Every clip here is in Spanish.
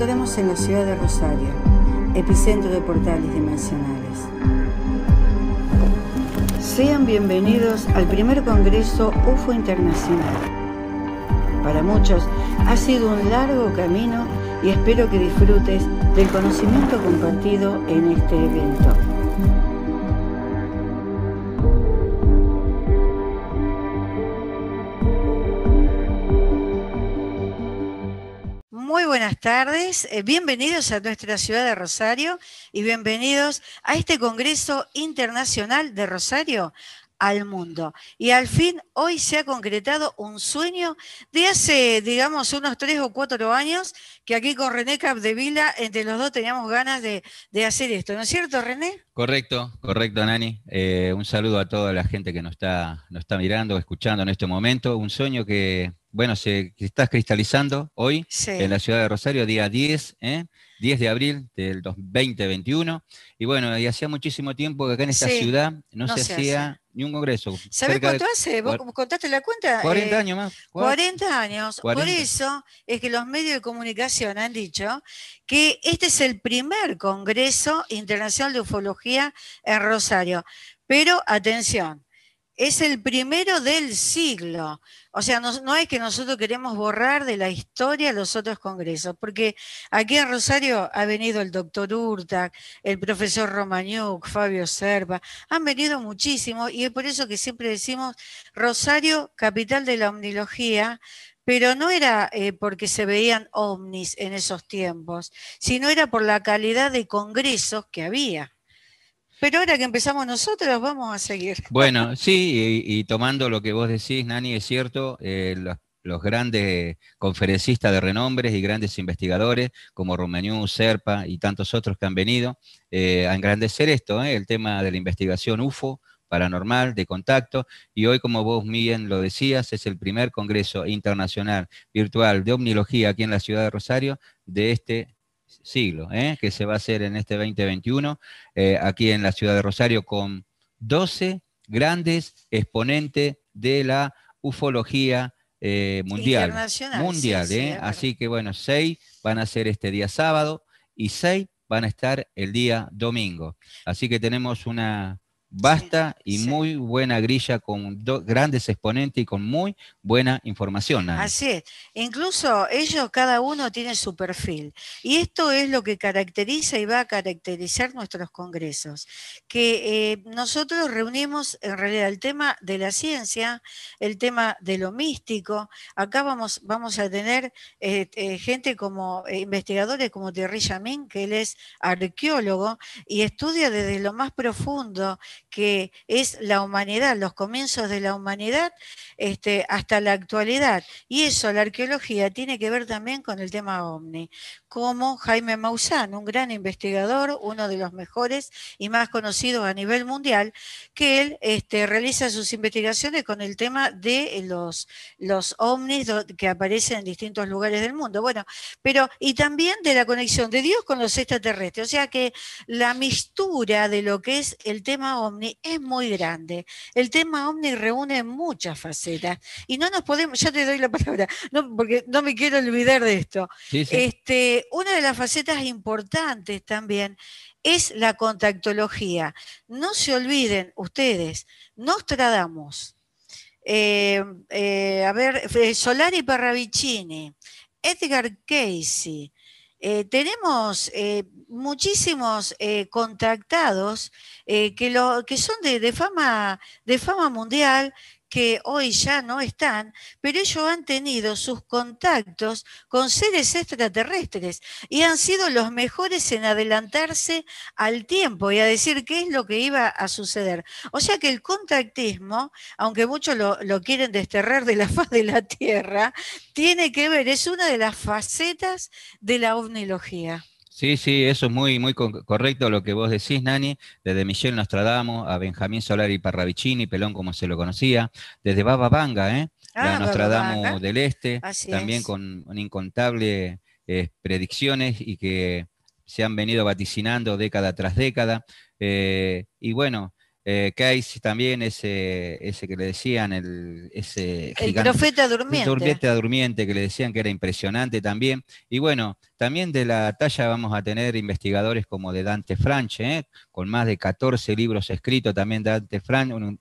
en la ciudad de Rosario, epicentro de portales dimensionales. Sean bienvenidos al primer Congreso UFO Internacional. Para muchos ha sido un largo camino y espero que disfrutes del conocimiento compartido en este evento. Buenas tardes, eh, bienvenidos a nuestra ciudad de Rosario y bienvenidos a este Congreso Internacional de Rosario al mundo. Y al fin, hoy se ha concretado un sueño de hace, digamos, unos tres o cuatro años, que aquí con René Capdevila, entre los dos teníamos ganas de, hacer esto, ¿no es cierto, René? Correcto, correcto, Nani. Eh, un saludo a toda la gente que nos está, nos está mirando, escuchando en este momento. Un sueño que bueno, se está cristalizando hoy en la ciudad de Rosario, día 10, 10 ¿eh? de abril del 2021. Y bueno, y hacía muchísimo tiempo que acá en esta ciudad no, se, hacía ni un congreso. ¿Sabes cuánto hace? ¿Vos contaste la cuenta? 40 eh, años más. 40 años. Por eso es que los medios de comunicación han dicho que este es el primer Congreso Internacional de Ufología en Rosario. Pero atención, es el primero del siglo. O sea, no, es que nosotros queremos borrar de la historia los otros congresos, porque aquí en Rosario ha venido el doctor Urtac, el profesor Romañuk, Fabio Serva, han venido muchísimos y es por eso que siempre decimos Rosario, capital de la omnilogía, pero no era eh, porque se veían ovnis en esos tiempos, sino era por la calidad de congresos que había. Pero ahora que empezamos nosotros, vamos a seguir. Bueno, sí, y, tomando lo que vos decís, Nani, es cierto, eh, los, grandes conferencistas de renombres y grandes investigadores, como Romaniú, Serpa y tantos otros que han venido eh, a engrandecer esto, eh, el tema de la investigación UFO, paranormal, de contacto, y hoy, como vos bien lo decías, es el primer Congreso Internacional Virtual de Omnilogía aquí en la ciudad de Rosario de este siglo, ¿eh? que se va a hacer en este 2021, eh, aquí en la ciudad de Rosario, con 12 grandes exponentes de la ufología eh, mundial. Mundial, Así que bueno, seis van a ser este día sábado y seis van a estar el día domingo. Así que tenemos una, Basta y muy buena grilla con grandes exponentes y con muy buena información. Así es. Incluso ellos, cada uno tiene su perfil. Y esto es lo que caracteriza y va a caracterizar nuestros congresos. Que eh, nosotros reunimos en realidad el tema de la ciencia, el tema de lo místico. Acá vamos, vamos a tener eh, eh, gente como investigadores como Thierry Jamin, que él es arqueólogo y estudia desde lo más profundo que es la humanidad, los comienzos de la humanidad este, hasta la actualidad. Y eso, la arqueología, tiene que ver también con el tema ovni, como Jaime Maussan, un gran investigador, uno de los mejores y más conocidos a nivel mundial, que él este, realiza sus investigaciones con el tema de los, los ovnis que aparecen en distintos lugares del mundo. Bueno, pero y también de la conexión de Dios con los extraterrestres. O sea que la mistura de lo que es el tema ovni es muy grande. El tema ovni reúne muchas facetas y no nos podemos, ya te doy la palabra, no, porque no me quiero olvidar de esto. Este, una de las facetas importantes también es la contactología. No se olviden ustedes, Nostradamus, eh, eh, a ver, eh, Solari Parravicini, Edgar Casey, tenemos muchísimos contactados que, lo, que son de, fama, de fama mundial, que hoy ya no están, pero ellos han tenido sus contactos con seres extraterrestres y han sido los mejores en adelantarse al tiempo y a decir qué es lo que iba a suceder. O sea que el contactismo, aunque muchos lo, quieren desterrar de la faz de la Tierra, tiene que ver, es una de las facetas de la ovnilogía. Sí, sí, eso es muy, muy correcto lo que vos decís, Nani, desde Michel Nostradamus a Benjamín Solari Parravicini, Pelón como se lo conocía, desde Baba Vanga, ¿eh? la ah, Nostradamus del Este, también con incontables eh, predicciones y que se han venido vaticinando década tras década. Eh, y bueno, eh, Case también, ese, ese que le decían, el, ese el profeta durmiente. El profeta durmiente que le decían que era impresionante también. Y bueno, también de la talla vamos a tener investigadores como de Dante Franche, ¿eh? con más de 14 libros escritos también Dante Franche, un,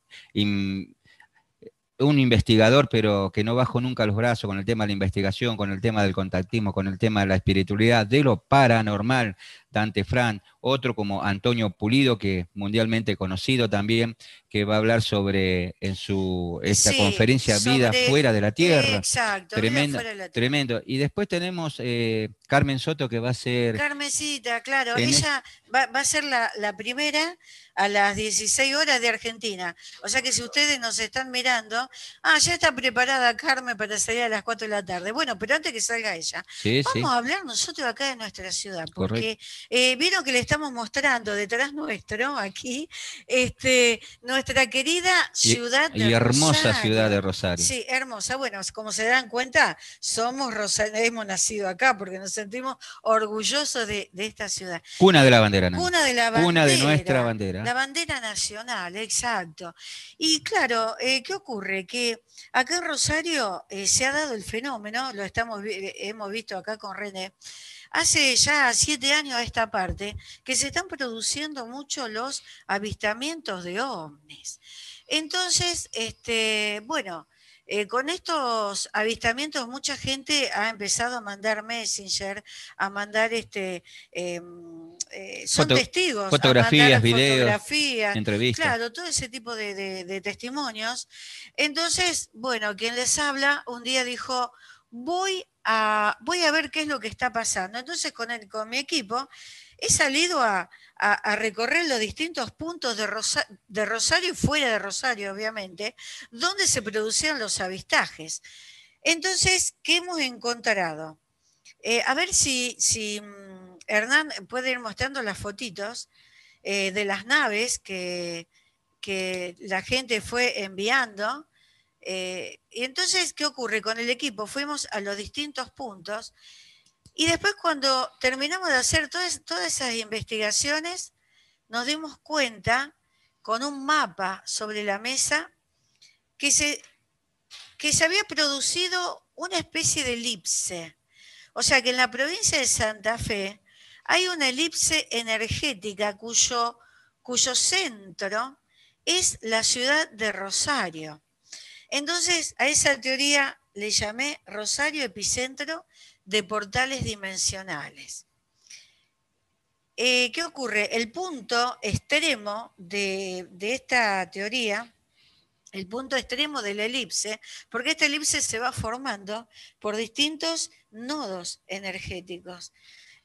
un investigador, pero que no bajo nunca los brazos con el tema de la investigación, con el tema del contactismo, con el tema de la espiritualidad, de lo paranormal, Dante Fran, otro como Antonio Pulido, que mundialmente conocido también, que va a hablar sobre en su esta conferencia Vida fuera de la Tierra. Exacto, tremendo, vida fuera de la tierra. tremendo. Y después tenemos eh, Carmen Soto, que va a ser. Carmencita, claro, ella va, va, a ser la, la, primera a las 16 horas de Argentina. O sea que si ustedes nos están mirando, ah, ya está preparada Carmen para salir a las 4 de la tarde. Bueno, pero antes que salga ella, sí, vamos sí. a hablar nosotros acá de nuestra ciudad, porque eh, vieron que le estamos mostrando detrás nuestro, aquí, este, nuestra querida ciudad y, de y hermosa ciudad de Rosario. Sí, hermosa. Bueno, como se dan cuenta, somos Rosario, hemos nacido acá porque nos sentimos orgullosos de, de esta ciudad. Cuna de la bandera, ¿no? Cuna de la bandera. Cuna de nuestra bandera. La bandera nacional, exacto. Y claro, eh, ¿qué ocurre? Que acá en Rosario eh, se ha dado el fenómeno, lo estamos hemos visto acá con René, hace ya siete años a esta parte, que se están produciendo mucho los avistamientos de ovnis. Entonces, este, bueno, eh, con estos avistamientos mucha gente ha empezado a mandar Messenger, a mandar este, eh, eh, son Foto, testigos, fotografías, videos, fotografías, entrevistas. Claro, todo ese tipo de, de, de testimonios. Entonces, bueno, quien les habla un día dijo, voy a, voy a ver qué es lo que está pasando. Entonces, con, el, con mi equipo, he salido a, a, recorrer los distintos puntos de, Rosa, de, Rosario y fuera de Rosario, obviamente, donde se producían los avistajes. Entonces, ¿qué hemos encontrado? Eh, a ver si, si, Hernán puede ir mostrando las fotitos eh, de las naves que, que, la gente fue enviando. Eh, y entonces, ¿qué ocurre? Con el equipo fuimos a los distintos puntos y después cuando terminamos de hacer todas, todas esas investigaciones, nos dimos cuenta con un mapa sobre la mesa que se, que se había producido una especie de elipse. O sea que en la provincia de Santa Fe hay una elipse energética cuyo, cuyo centro es la ciudad de Rosario. Entonces, a esa teoría le llamé Rosario Epicentro de portales dimensionales. Eh, ¿Qué ocurre? El punto extremo de, de, esta teoría, el punto extremo de la elipse, porque esta elipse se va formando por distintos nodos energéticos.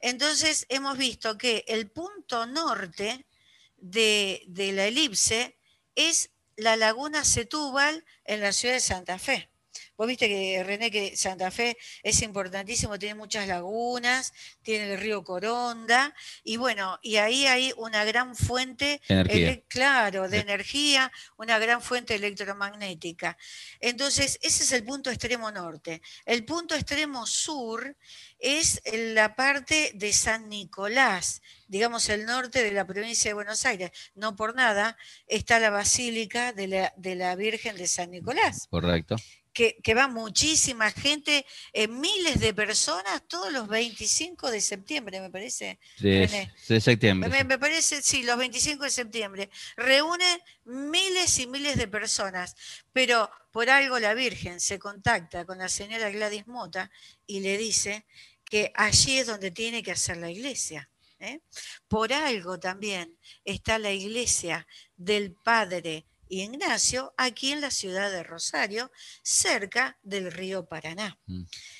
Entonces hemos visto que el punto norte de, de la elipse es la laguna Setúbal en la ciudad de Santa Fe. Vos viste que, René, que Santa Fe es importantísimo, tiene muchas lagunas, tiene el río Coronda, y bueno, y ahí hay una gran fuente, energía. claro, de energía, una gran fuente electromagnética. Entonces, ese es el punto extremo norte. El punto extremo sur es la parte de San Nicolás, digamos el norte de la provincia de Buenos Aires. No por nada está la Basílica de la, de la Virgen de San Nicolás. Correcto que, que, va muchísima gente, eh, miles de personas todos los 25 de septiembre, me parece. De, de septiembre. Me, me, parece, sí, los 25 de septiembre. Reúnen miles y miles de personas, pero por algo la Virgen se contacta con la señora Gladys Mota y le dice que allí es donde tiene que hacer la iglesia. ¿eh? Por algo también está la iglesia del Padre y Ignacio, aquí en la ciudad de Rosario, cerca del río Paraná.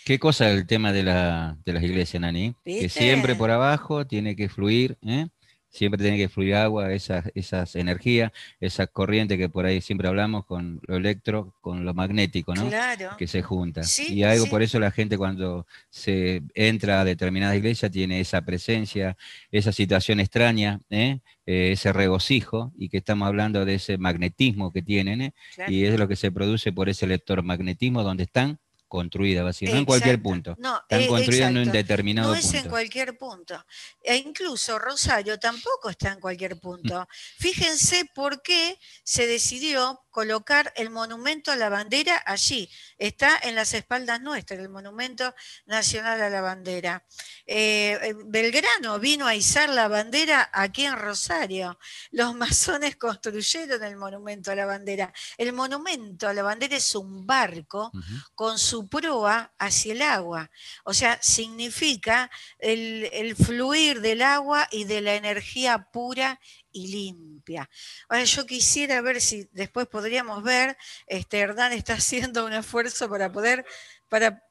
Qué cosa el tema de, la, de las iglesias, Nani. ¿Viste? Que siempre por abajo tiene que fluir, ¿eh? Siempre tiene que fluir agua, esas, esas energías, esa corriente que por ahí siempre hablamos con lo electro, con lo magnético, ¿no? Claro. Que se junta. Sí, y algo sí. por eso la gente cuando se entra a determinada iglesia tiene esa presencia, esa situación extraña, ¿eh? Eh, ese regocijo, y que estamos hablando de ese magnetismo que tienen, ¿eh? Claro. y es lo que se produce por ese electromagnetismo donde están construidas, no en cualquier punto. No, están eh, construidas en un determinado punto. No es en cualquier punto. E incluso Rosario tampoco está en cualquier punto. Fíjense por qué se decidió colocar el monumento a la bandera allí. Está en las espaldas nuestras, el monumento nacional a la bandera. Eh, eh, Belgrano vino a izar la bandera aquí en Rosario. Los masones construyeron el monumento a la bandera. El monumento a la bandera es un barco con su proa hacia el agua. O sea, significa el, fluir del agua y de la energía pura y limpia. Ahora yo quisiera ver si después podríamos ver, este Hernán está haciendo un esfuerzo para poder, para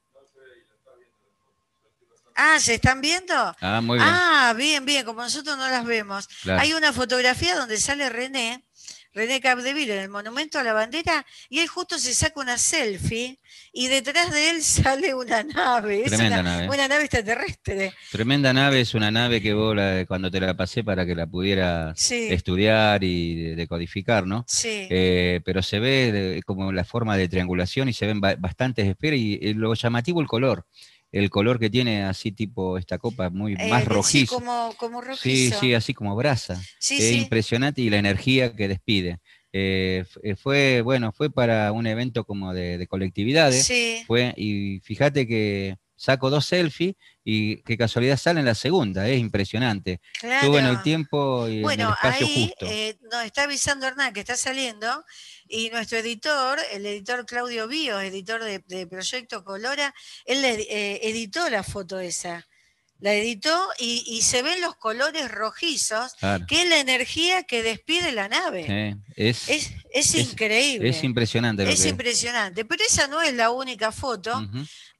Ah, ¿se están viendo? Ah, muy bien. Ah, bien, bien, como nosotros no las vemos. Hay una fotografía donde sale René René Capdeville en el Monumento a la Bandera y él justo se saca una selfie y detrás de él sale una nave. Tremenda una, nave. Una nave extraterrestre. Tremenda nave, es una nave que vos cuando te la pasé para que la pudiera estudiar y decodificar, ¿no? Sí. Eh, pero se ve como la forma de triangulación y se ven bastantes esferas y eh, lo llamativo el color el color que tiene así tipo esta copa, muy eh, más rojizo. Sí, como, como rojizo. Sí, sí, así como brasa. es impresionante y la energía que despide. Eh, eh, fue, bueno, fue para un evento como de, colectividades. Fue, y fíjate que saco dos selfies y qué casualidad sale en la segunda, es impresionante. Estuvo en el tiempo y en el espacio justo. nos está avisando Hernán que está saliendo y nuestro editor, el editor Claudio Bío, editor de, Proyecto Colora, él eh, editó la foto esa. La editó y, se ven los colores rojizos, que es la energía que despide la nave. es, es, increíble. Es impresionante. es impresionante. Pero esa no es la única foto.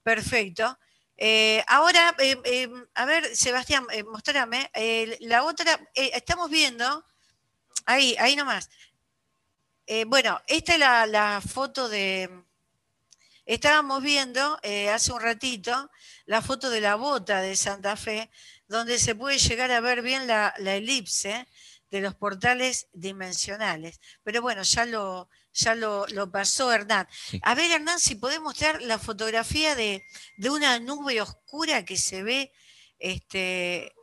Perfecto. Eh, ahora, eh, a ver, Sebastián, mostrame. la otra, estamos viendo, ahí, ahí nomás. Eh, bueno, esta es la, foto de... Estábamos viendo eh, hace un ratito la foto de la bota de Santa Fe, donde se puede llegar a ver bien la, elipse de los portales dimensionales. Pero bueno, ya lo, ya lo, pasó Hernán. A ver, Hernán, si podemos mostrar la fotografía de, una nube oscura que se ve. Este,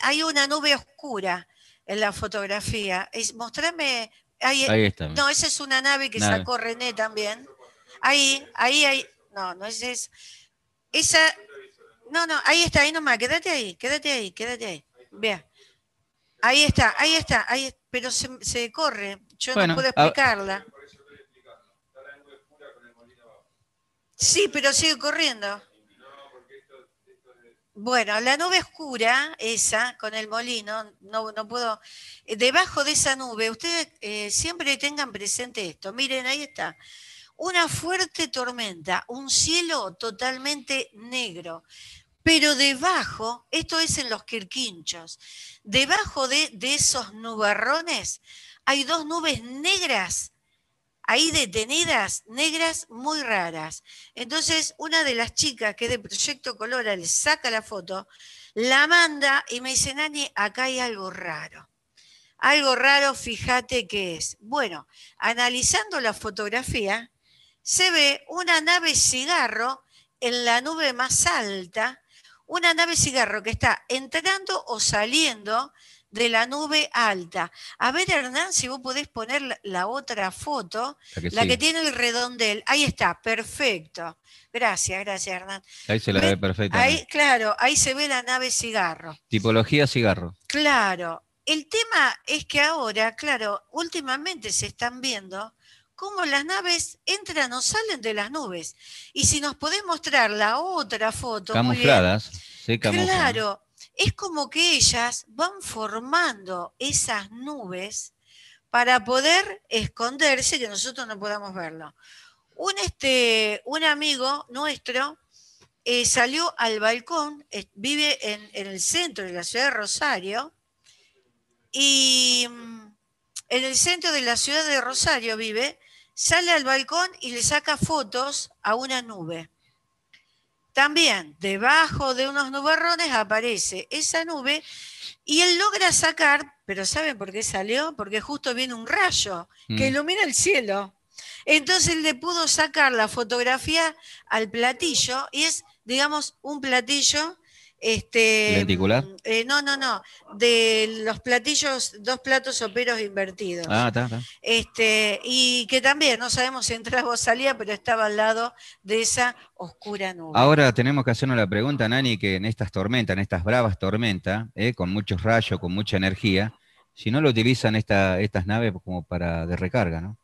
hay una nube oscura en la fotografía. Es, mostrame. Ahí, está. No, esa es una nave que sacó René también. Ahí, ahí, ahí. No, no es eso. Esa. No, no, ahí está, ahí nomás. Quédate ahí, quédate ahí, quédate ahí. Vea. Ahí está, ahí está, ahí, pero se, corre. Yo no puedo explicarla. Sí, pero sigue corriendo. Bueno, la nube oscura, esa, con el molino, no, no puedo. Eh, debajo de esa nube, ustedes eh, siempre tengan presente esto. Miren, ahí está. Una fuerte tormenta, un cielo totalmente negro. Pero debajo, esto es en los quirquinchos, debajo de, de esos nubarrones hay dos nubes negras ahí detenidas, negras, muy raras. Entonces, una de las chicas que es de Proyecto Colora le saca la foto, la manda y me dice, Nani, acá hay algo raro. Algo raro, fíjate qué es. Bueno, analizando la fotografía, se ve una nave cigarro en la nube más alta, una nave cigarro que está entrando o saliendo de la nube alta. A ver, Hernán, si vos podés poner la, otra foto, la que, tiene el redondel. Ahí está, perfecto. Gracias, gracias, Hernán. Ahí se la ve perfecto. Ahí, claro, ahí se ve la nave cigarro. Tipología cigarro. Claro. El tema es que ahora, claro, últimamente se están viendo cómo las naves entran o salen de las nubes. Y si nos podés mostrar la otra foto. Camufladas. Sí, camufladas. Claro es como que ellas van formando esas nubes para poder esconderse que nosotros no podamos verlo. Un, este, un amigo nuestro eh, salió al balcón, vive en, el centro de la ciudad de Rosario, y mm, en el centro de la ciudad de Rosario vive, sale al balcón y le saca fotos a una nube. También debajo de unos nubarrones aparece esa nube y él logra sacar, pero ¿saben por qué salió? Porque justo viene un rayo que mm. ilumina el cielo. Entonces le pudo sacar la fotografía al platillo y es, digamos, un platillo este, ¿Lenticular? eh, no, no, no. De los platillos, dos platos soperos invertidos. Ah, está, está. Este, y que también no sabemos si entraba o salía, pero estaba al lado de esa oscura nube. Ahora tenemos que hacernos la pregunta, Nani, que en estas tormentas, en estas bravas tormentas, eh, con muchos rayos, con mucha energía, si no lo utilizan esta, estas naves como para de recarga, ¿no?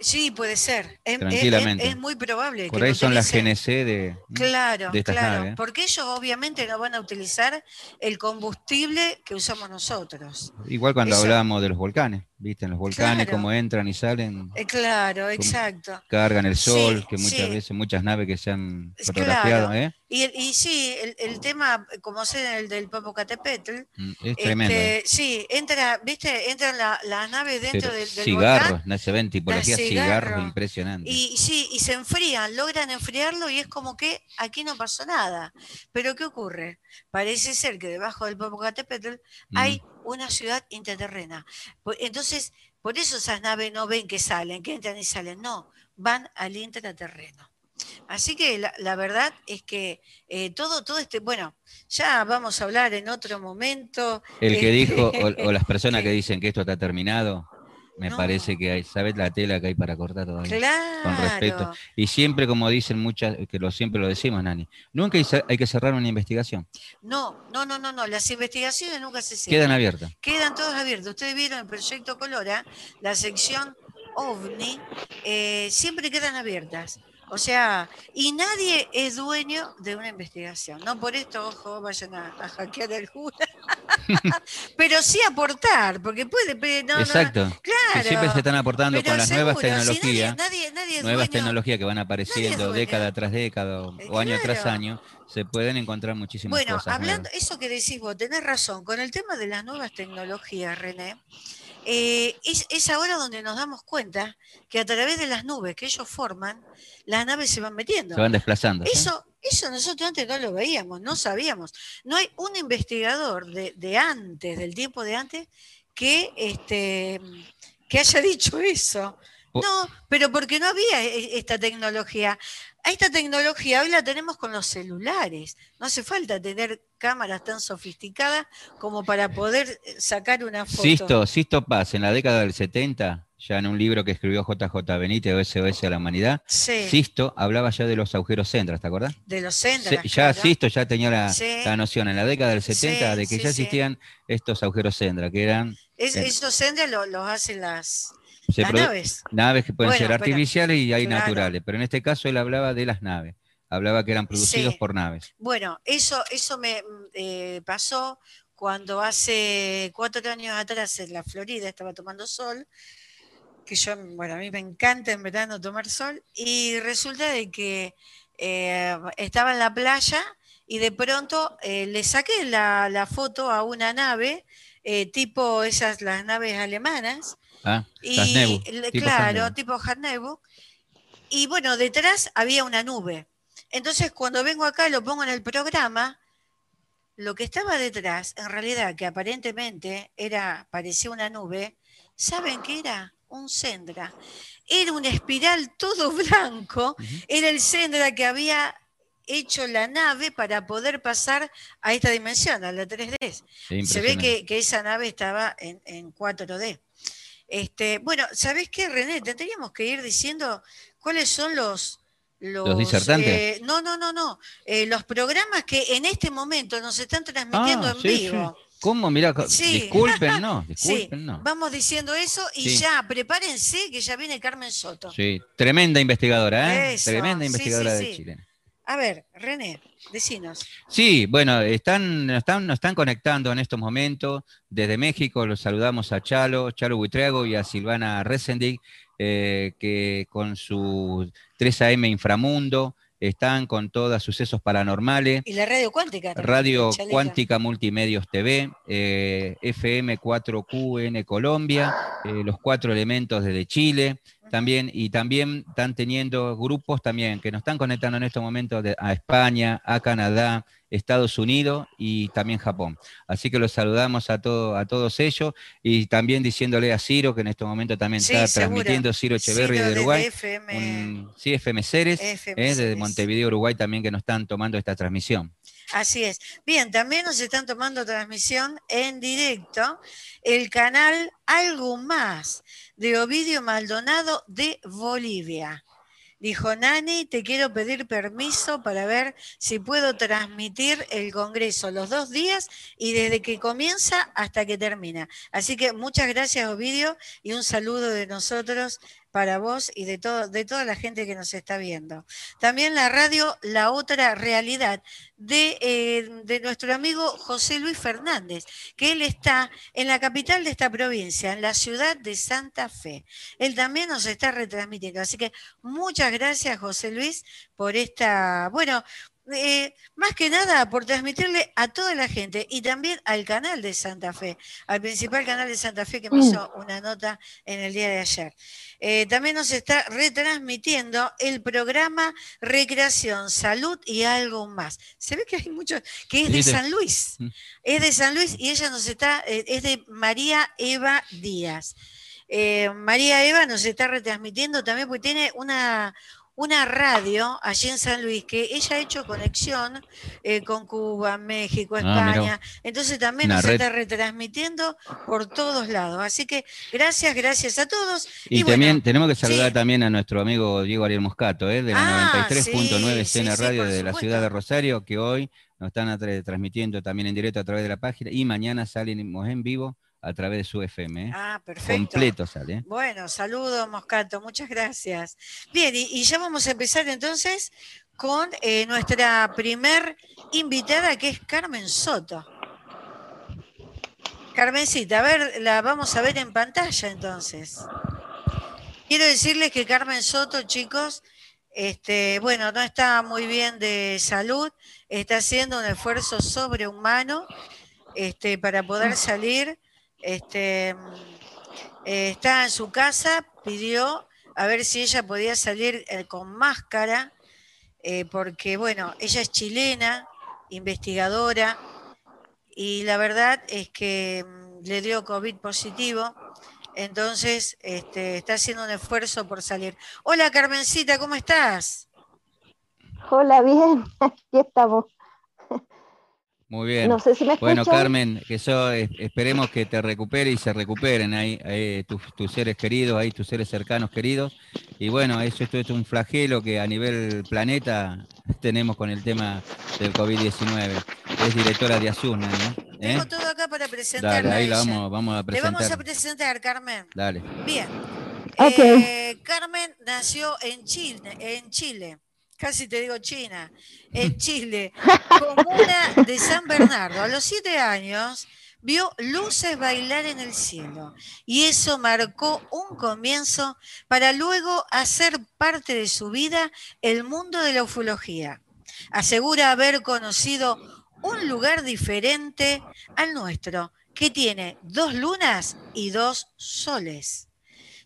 Sí, puede ser. Es, Tranquilamente. es muy probable. Por que ahí son las. GNC de, Claro, de estas claro. naves. Porque ellos obviamente no van a utilizar el combustible que usamos nosotros. Igual cuando Eso. hablábamos de los volcanes, ¿viste? En los volcanes, Claro. cómo entran y salen, Eh, claro, exacto. cargan el Sí, sol, que muchas sí. veces, muchas naves que se han fotografiado, claro. ¿eh? Y, sí, el, el tema, como sé el del Popocatépetl, Mm, Es tremendo. ¿eh? este, sí, entra, viste, entran la- las naves dentro Pero del, del cigarros, volcán no se ven tipologías cigarro. cigarros impresionantes. y sí, y se enfrían, logran enfriarlo y es como que aquí no pasó nada. Pero ¿qué ocurre? Parece ser que debajo del Popocatépetl Mm. hay una ciudad intraterrena. Po- Entonces, por eso esas naves no ven que salen, que entran y salen, no, van al intraterreno. Así que la, la verdad es que eh, todo, todo este, bueno, ya vamos a hablar en otro momento. El que este, dijo, o, o las personas que dicen que esto está terminado, me No. parece que hay, ¿sabes la tela que hay para cortar todavía? Con respeto. Claro, Y siempre, como dicen muchas, que lo siempre lo decimos, Nani, nunca hay, que cerrar una investigación. no, no, no, no, no, las investigaciones nunca se cierran. Quedan abiertas. quedan todos abiertos. Ustedes vieron el proyecto Colora, la sección OVNI, eh, siempre quedan abiertas. O sea, y nadie es dueño de una investigación. No por esto, ojo, vayan a, a hackear alguna. pero sí aportar, porque puede. pe- No, no, Exacto. claro. Que siempre se están aportando pero con las nuevas si tecnologías. nadie, nadie, nadie es nuevas dueño- tecnologías que van apareciendo década tras década o, Eh, año tras claro. año, se pueden encontrar muchísimas Bueno, cosas. hablando, nuevas. eso que decís vos, tenés razón, con el tema de las nuevas tecnologías, René, eh, es, es ahora donde nos damos cuenta que a través de las nubes que ellos forman, las naves se van metiendo. Se van desplazando. ¿sí? Eso, eso nosotros antes no lo veíamos, no sabíamos. No hay un investigador de, de antes, del tiempo de antes, que, este, que haya dicho eso. No, pero porque no había e- esta tecnología. A Esta tecnología hoy la tenemos con los celulares. No hace falta tener cámaras tan sofisticadas como para poder eh, sacar una foto. Sisto, Sisto Paz, en la década del 70, ya en un libro que escribió JJ Benítez, SOS a la Humanidad, Sí, Sisto hablaba ya de los agujeros centras, ¿te acordás? de los Se- centros. ya Sisto ya tenía la, Sí. la noción en la década del 70 Sí, de que ya existían estos agujeros centra, que eran Es- esos centros lo- los hacen las, se las naves. naves que pueden Bueno, ser pero- artificiales y hay claro. naturales, pero en este caso él hablaba de las naves, hablaba que eran producidos Sí. por naves. Bueno, eso, eso me eh, pasó cuando hace cuatro años atrás en la Florida estaba tomando sol, que yo, bueno, a mí me encanta en verano tomar sol, y resulta de que eh, estaba en la playa y de pronto eh, le saqué la, la foto a una nave, eh, tipo esas, las naves alemanas, Ah, y tipo claro, tipo Harnebu. Y bueno, detrás había una nube. Entonces, cuando vengo acá, lo pongo en el programa, lo que estaba detrás, en realidad, que aparentemente era, parecía una nube, ¿saben qué era? Un Sendra. Era una espiral todo blanco, era el Sendra que había hecho la nave para poder pasar a esta dimensión, a la 3D. Es Se ve que esa nave estaba en, en 4D. Este, bueno, ¿sabés qué, René? Tendríamos que ir diciendo cuáles son los... Los, disertantes? eh, no, no, no, no. eh, los programas que en este momento nos están transmitiendo Ah, en sí, sí. vivo. ¿Cómo? Mirá, Sí. disculpen, no, Sí, disculpen, no. vamos diciendo eso y Sí. ya, prepárense que ya viene Carmen Soto. Sí, tremenda investigadora, ¿eh? Eso, Tremenda investigadora de. Chile. A ver, René, decinos. Sí, bueno, están, nos, están, nos están conectando en estos momentos desde México. Los saludamos a Chalo, Chalo Buitrago y a Silvana Resendig, eh, que con su 3AM Inframundo están con todos sucesos paranormales. Y la radio cuántica. también, Radio. Cuántica Multimedios TV, eh, FM 4QN Colombia, eh, Los Cuatro Elementos desde Chile, también, y también están teniendo grupos también que nos están conectando en estos momentos a España, a Canadá, Estados Unidos y también Japón. Así que los saludamos a, todo, a todos ellos y también diciéndole a Ciro, que en este momento también está transmitiendo Ciro Echeverri de Uruguay. sí, FM Ceres, eh, desde Montevideo, Uruguay también que nos están tomando esta transmisión. Así es. Bien, también nos están tomando transmisión en directo el canal Algo Más de Ovidio Maldonado de Bolivia. Dijo, Nani, te quiero pedir permiso para ver si puedo transmitir el Congreso los dos días y desde que comienza hasta que termina. Así que muchas gracias, Ovidio, y un saludo de nosotros para vos y de, todo, de toda la gente que nos está viendo. También la radio La Otra Realidad de, eh, de, nuestro amigo José Luis Fernández, que él está en la capital de esta provincia, en la ciudad de Santa Fe. Él también nos está retransmitiendo. Así que muchas gracias, José Luis, por esta, bueno, eh, más que nada por transmitirle a toda la gente y también al canal de Santa Fe, al principal canal de Santa Fe que me mm. hizo una nota en el día de ayer. Eh, también nos está retransmitiendo el programa Recreación, Salud y algo más. Se ve que hay muchos, que es de San Luis. Mm. Es de San Luis y ella nos está, eh, es de María Eva Díaz. María Eva nos está retransmitiendo también porque tiene una, una radio allí en San Luis que ella ha hecho conexión eh, con Cuba, México, ah, España. Entonces también nos está retransmitiendo por todos lados. Así que gracias, gracias a todos. Y, también tenemos que saludar también a nuestro amigo Diego Ariel Moscato, eh, de la 93.9 Cena Radio de la ciudad de Rosario, que hoy nos están transmitiendo también en directo a través de la página y mañana salimos en vivo a través de su FM. ¿eh? Ah, perfecto. Completo sale. ¿eh? Bueno, saludo Moscato, muchas gracias. Bien, y, ya vamos a empezar entonces con eh, nuestra primer invitada que es Carmen Soto. Carmencita, a ver, la vamos a ver en pantalla entonces. Quiero decirles que Carmen Soto, chicos, este, bueno, no está muy bien de salud, está haciendo un esfuerzo sobrehumano este, para poder salir este, eh, está en su casa, pidió a ver si ella podía salir eh, con máscara, eh, porque bueno, ella es chilena, investigadora, y la verdad es que mm, le dio COVID positivo, entonces este, está haciendo un esfuerzo por salir. Hola Carmencita, ¿cómo estás? Hola, bien, aquí estamos. Muy bien. bueno, Carmen, que eso, esperemos que te recupere y se recuperen ahí, tus, seres queridos, ahí tus seres cercanos queridos. Y bueno, eso esto es un flagelo que a nivel planeta tenemos con el tema del COVID-19. Es directora de Azul, ¿no? ¿Eh? Tengo todo acá para presentar. ahí la vamos, vamos a presentar. Le vamos a presentar, Carmen. Dale. Bien. Eh, Carmen nació en Chile, en Chile casi te digo China, en Chile, comuna de San Bernardo. A los siete años vio luces bailar en el cielo y eso marcó un comienzo para luego hacer parte de su vida el mundo de la ufología. Asegura haber conocido un lugar diferente al nuestro, que tiene dos lunas y dos soles.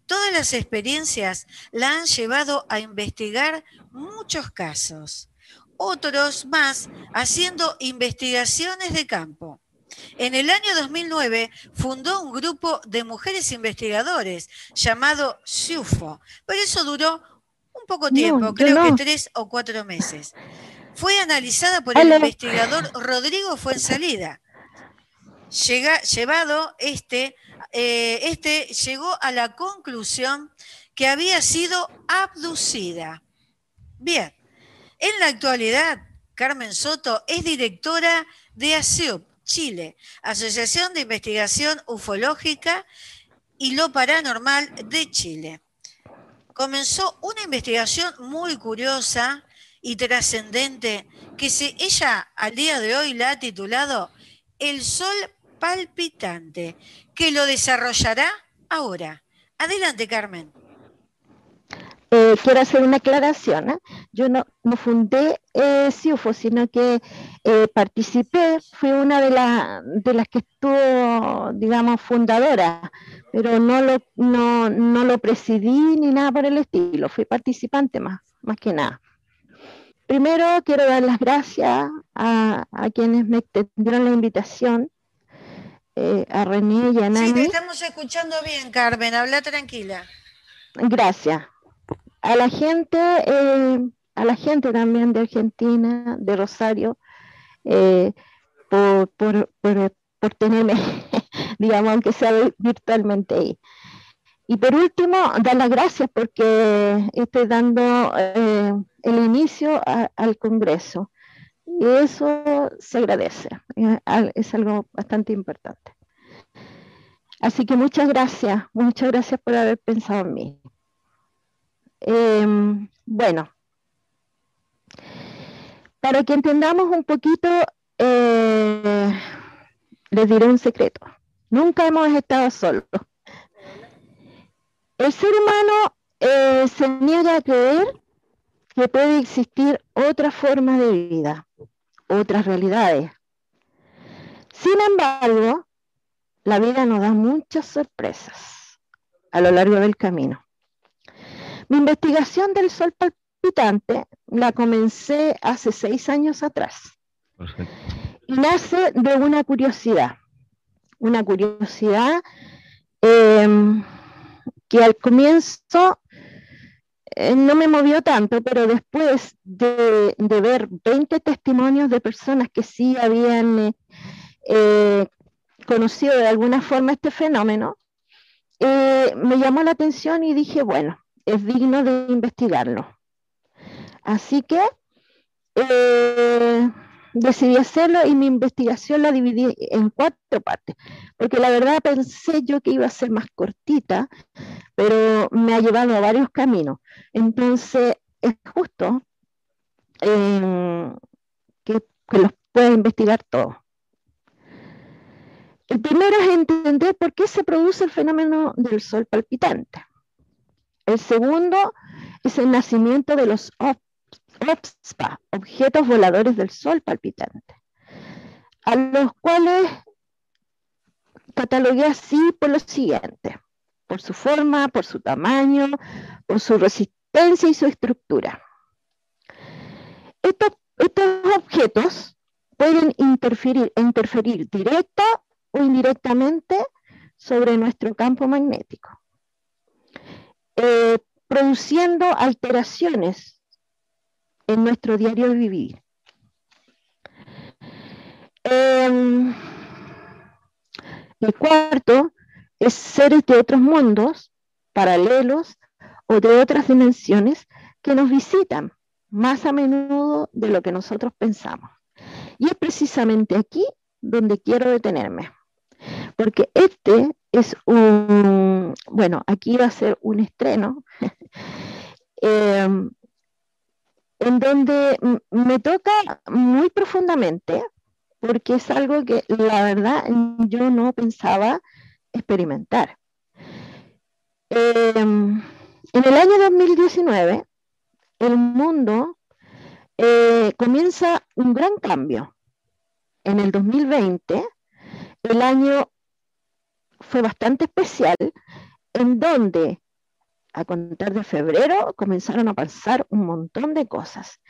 Todas las experiencias la han llevado a investigar muchos casos, otros más haciendo investigaciones de campo. En el año 2009 fundó un grupo de mujeres investigadores llamado SUFO, pero eso duró un poco tiempo, creo que tres o cuatro meses. Fue analizada por el investigador Rodrigo Fuensalida. Llega, llevado este, eh, este llegó a la conclusión que había sido abducida Bien, en la actualidad, Carmen Soto es directora de ASEUP, Chile, Asociación de Investigación Ufológica y lo Paranormal de Chile. Comenzó una investigación muy curiosa y trascendente que ella al día de hoy la ha titulado El Sol Palpitante, que lo desarrollará ahora. Adelante, Carmen. Eh, quiero hacer una aclaración. ¿eh? Yo no, no fundé eh, CIUFO, sino que participé, fui una de, de las que estuvo, digamos, fundadora, pero no lo, no, no lo presidí ni nada por el estilo, fui participante más, más que nada. Primero quiero dar las gracias a, a quienes me extendieron la invitación, a René y a Nani. Sí, te estamos escuchando bien, Carmen, habla tranquila. Gracias. A la gente, eh, a la gente también de Argentina, de Rosario, eh, por, por, por, por tenerme, digamos, aunque sea virtualmente ahí. Y por último, dar las gracias porque estoy dando eh, el inicio al Congreso. Y eso se agradece, es algo bastante importante. Así que muchas gracias, muchas gracias por haber pensado en mí. Em, bueno, para que entendamos un poquito eh, les diré un secreto. Nunca hemos estado solos. El ser humano eh, se niega a creer que puede existir otra forma de vida, otras realidades. Sin embargo, la vida nos da muchas sorpresas a lo largo del camino. Mi investigación del sol palpitante la comencé hace seis años atrás. Perfecto nace de una curiosidad, una curiosidad em, que al comienzo eh, no me movió tanto, pero después de, ver 20 testimonios de personas que sí habían eh, eh, conocido de alguna forma este fenómeno, me llamó la atención y dije, bueno, es digno de investigarlo. Así que decidí hacerlo y mi investigación la dividí en cuatro partes, porque la verdad pensé yo que iba a ser más cortita, pero me ha llevado a varios caminos. Entonces, es justo eh, que, que los pueda investigar todos. El primero es entender por qué se produce el fenómeno del sol palpitante. El segundo es el nacimiento de los OPSPA, objetos voladores del Sol palpitante, a los cuales catalogué así por lo siguiente, por su forma, por su tamaño, por su resistencia y su estructura. Estos, objetos pueden interferir, interferir directa o indirectamente sobre nuestro campo magnético, eh, produciendo alteraciones en nuestro diario de vivir. Em, el cuarto es seres de otros mundos, paralelos o de otras dimensiones que nos visitan más a menudo de lo que nosotros pensamos. Y es precisamente aquí donde quiero detenerme, porque este es un, bueno, aquí va a ser un estreno. Em, en donde me toca muy profundamente, porque es algo que la verdad yo no pensaba experimentar. Em, en el año 2019, el mundo eh, comienza un gran cambio. En el 2020, el año fue bastante especial, en donde a contar de febrero comenzaron a pasar un montón de cosas.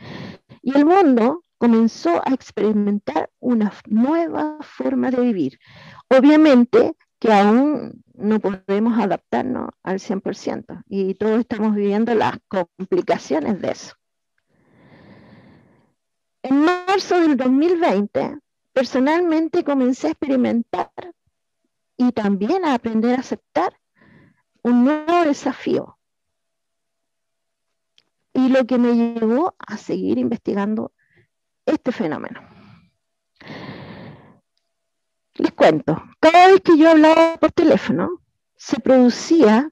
Y el mundo comenzó a experimentar una nueva forma de vivir. Obviamente que aún no podemos adaptarnos al 100% y todos estamos viviendo las complicaciones de eso. En marzo del 2020, personalmente comencé a experimentar y también a aprender a aceptar un nuevo desafío. Y lo que me llevó a seguir investigando este fenómeno. Les cuento, cada vez que yo hablaba por teléfono, se producía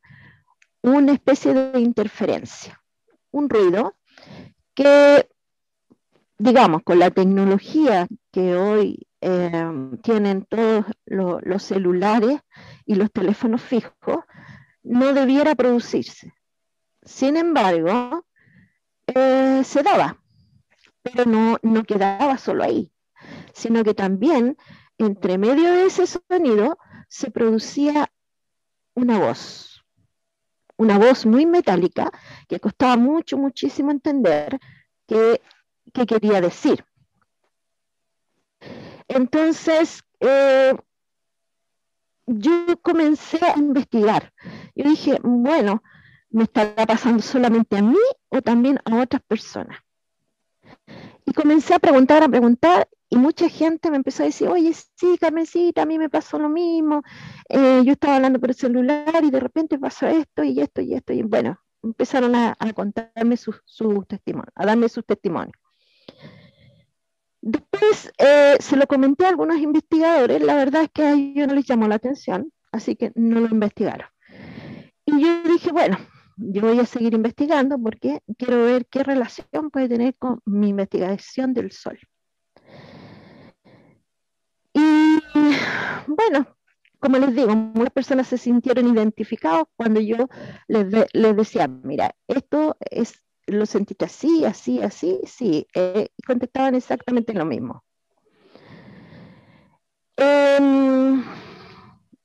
una especie de interferencia, un ruido que, digamos, con la tecnología que hoy eh, tienen todos los celulares y los teléfonos fijos, no debiera producirse. Sin embargo, eh, se daba, pero no, no quedaba solo ahí, sino que también entre medio de ese sonido se producía una voz, una voz muy metálica que costaba mucho, muchísimo entender qué, quería decir. Entonces, eh, yo comencé a investigar. Yo dije, bueno, ¿me estará pasando solamente a mí o también a otras personas? Y comencé a preguntar, a preguntar, y mucha gente me empezó a decir, oye, sí, Carmencita, a mí me pasó lo mismo, eh, yo estaba hablando por el celular y de repente pasó esto y esto y esto, y bueno, empezaron a, contarme sus su testimonios, a darme sus testimonios. Después eh, se lo comenté a algunos investigadores, la verdad es que a ellos no les llamó la atención, así que no lo investigaron. Y yo dije, bueno, yo voy a seguir investigando porque quiero ver qué relación puede tener con mi investigación del Sol. Y bueno, como les digo, muchas personas se sintieron identificados cuando yo les, les decía, mira, esto es, lo sentiste así, así, así, sí, eh, contestaban exactamente lo mismo. Em,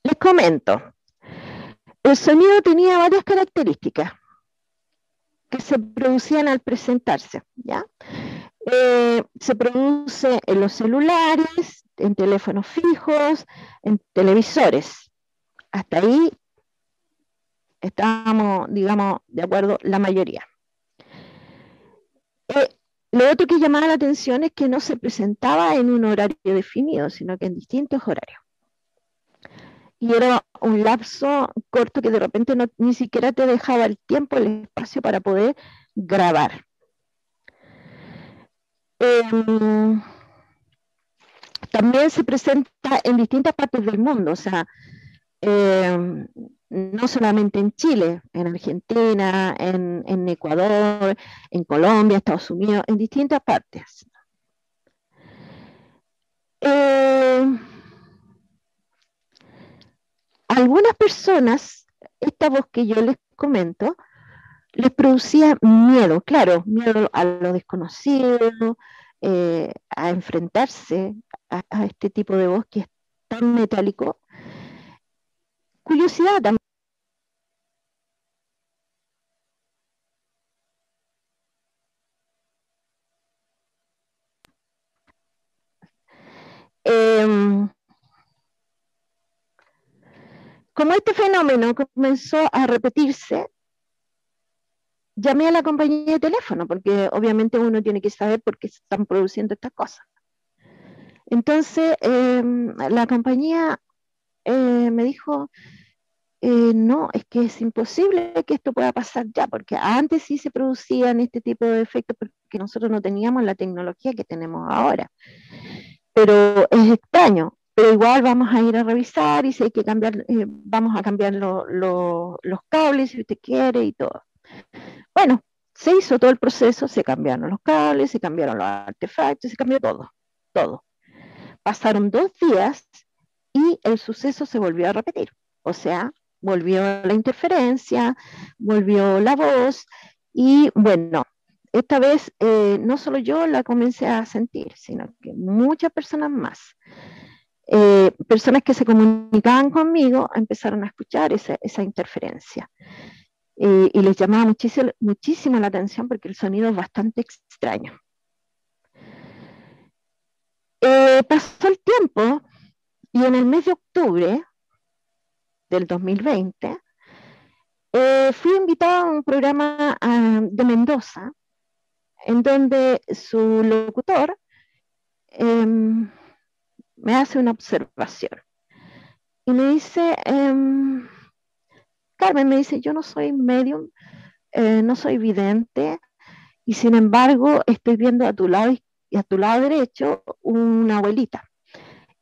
les comento, el sonido tenía varias características que se producían al presentarse, ¿ya? Eh, se produce en los celulares, en teléfonos fijos, en televisores. Hasta ahí estábamos, digamos, de acuerdo la mayoría. Eh, lo otro que llamaba la atención es que no se presentaba en un horario definido, sino que en distintos horarios y era un lapso corto que de repente ni siquiera te dejaba el tiempo, el espacio para poder grabar. Em, también se presenta en distintas partes del mundo, o sea, em, no solamente en Chile, en Argentina, en, Ecuador, en Colombia, Estados Unidos, en distintas partes. Em, algunas personas, esta voz que yo les comento, les producía miedo, claro, miedo a lo desconocido, eh, a enfrentarse a, este tipo de voz que es tan metálico. Curiosidad. Em, como este fenómeno comenzó a repetirse, llamé a la compañía de teléfono, porque obviamente uno tiene que saber por qué se están produciendo estas cosas. Entonces, em, la compañía eh, me dijo, eh, no, es que es imposible que esto pueda pasar ya, porque antes sí se producían este tipo de efectos, porque nosotros no teníamos la tecnología que tenemos ahora. Pero es extraño, pero igual vamos a ir a revisar y si hay que cambiar, eh, vamos a cambiar los cables si usted quiere y todo. Bueno, se hizo todo el proceso, se cambiaron los cables, se cambiaron los artefactos, se cambió todo, todo. Pasaron dos días el suceso se volvió a repetir. O sea, volvió la interferencia, volvió la voz y bueno, esta vez eh, no solo yo la comencé a sentir, sino que muchas personas más. Eh, personas que se comunicaban conmigo empezaron a escuchar esa, interferencia. Eh, y les llamaba muchísimo, muchísimo la atención porque el sonido es bastante extraño. Pasó el tiempo y en el mes de octubre del 2020 fui invitada a un programa ah, de Mendoza en donde su locutor em, me hace una observación. Y me dice, em, Carmen me dice, yo no soy medium, eh, no soy vidente, y sin embargo estoy viendo a tu lado y a tu lado derecho una abuelita,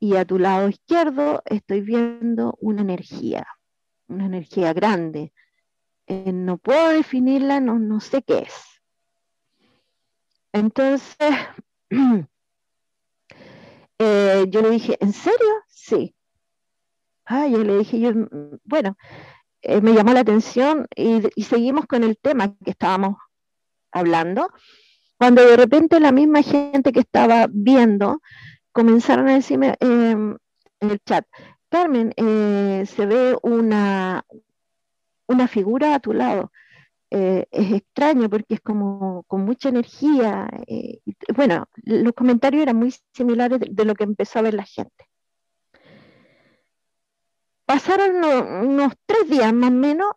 y a tu lado izquierdo estoy viendo una energía, una energía grande. Eh, no puedo definirla, no, no sé qué es. Entonces, Eh, yo le dije, ¿en serio? Sí. Ah, yo le dije, yo, bueno, eh, me llamó la atención y, seguimos con el tema que estábamos hablando, cuando de repente la misma gente que estaba viendo comenzaron a decirme em, en el chat, Carmen, eh, se ve una, una figura a tu lado. Eh, es extraño porque es como con mucha energía. Eh, bueno, los comentarios eran muy similares de, lo que empezó a ver la gente. Pasaron unos tres días más o menos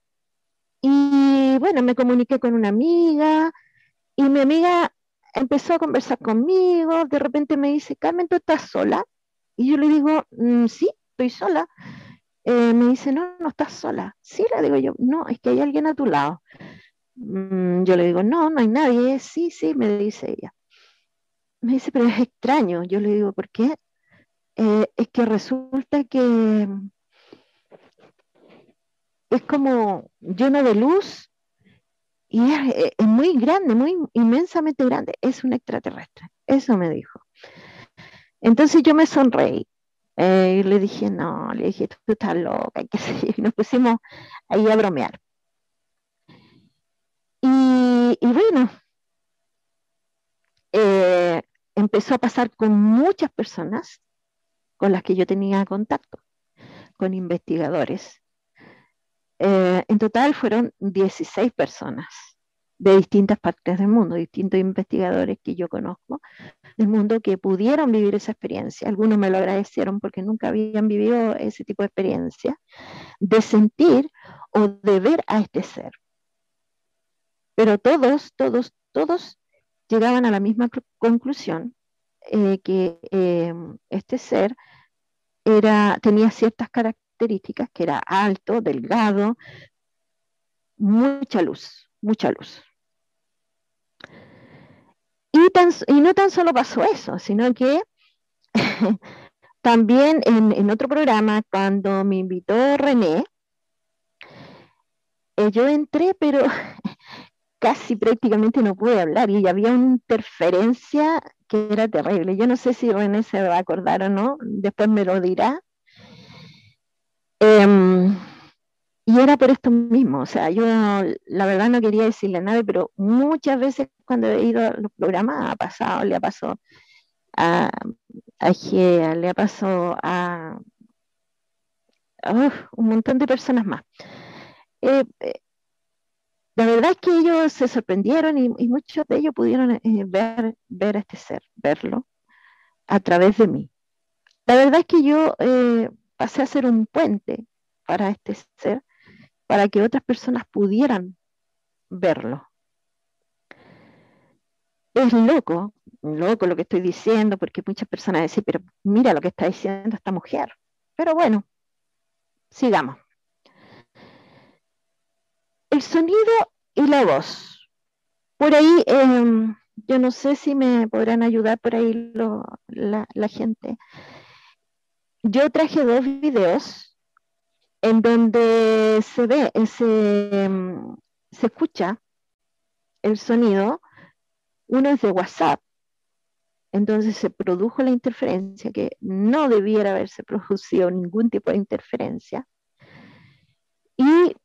y bueno, me comuniqué con una amiga y mi amiga empezó a conversar conmigo, de repente me dice, Carmen, ¿tú estás sola? Y yo le digo, mm, sí, estoy sola. Eh, me dice, no, no estás sola. Sí, le digo yo, no, es que hay alguien a tu lado. Mm, yo le digo, no, no hay nadie. Sí, sí, me dice ella. Me dice, pero es extraño. Yo le digo, ¿por qué? Eh, es que resulta que es como lleno de luz y es, es, muy grande, muy inmensamente grande. Es un extraterrestre. Eso me dijo. Entonces yo me sonreí. Eh, y le dije, no, le dije, tú estás loca, y, y nos pusimos ahí a bromear. Y, bueno, eh, empezó a pasar con muchas personas con las que yo tenía contacto, con investigadores. Eh, en total fueron 16 personas de distintas partes del mundo, distintos investigadores que yo conozco del mundo que pudieron vivir esa experiencia. Algunos me lo agradecieron porque nunca habían vivido ese tipo de experiencia, de sentir o de ver a este ser. Pero todos, todos, todos llegaban a la misma conclusión, eh, que eh, este ser era, tenía ciertas características, que era alto, delgado, mucha luz, mucha luz. Y, no tan solo pasó eso, sino que también en, otro programa, cuando me invitó René, eh, yo entré, pero casi prácticamente no pude hablar y había una interferencia que era terrible. Yo no sé si René se va a acordar o no, después me lo dirá. Em, y era por esto mismo, o sea, yo la verdad no quería decirle nada, pero muchas veces cuando he ido a los programas ha pasado, le ha pasado a, a Gea, le ha pasado a, un montón de personas más. Eh, eh, la verdad es que ellos se sorprendieron y, muchos de ellos pudieron eh, ver, ver a este ser, verlo a través de mí. La verdad es que yo pasé a ser un puente para este ser para que otras personas pudieran verlo. Es loco, loco lo que estoy diciendo, porque muchas personas dicen, pero mira lo que está diciendo esta mujer. Pero bueno, sigamos. El sonido y la voz. Por ahí, em, yo no sé si me podrán ayudar por ahí la, la gente. Yo traje dos videos en donde se ve, se, mm, se escucha el sonido, uno es de WhatsApp, entonces se produjo la interferencia, que no debiera haberse producido ningún tipo de interferencia. Y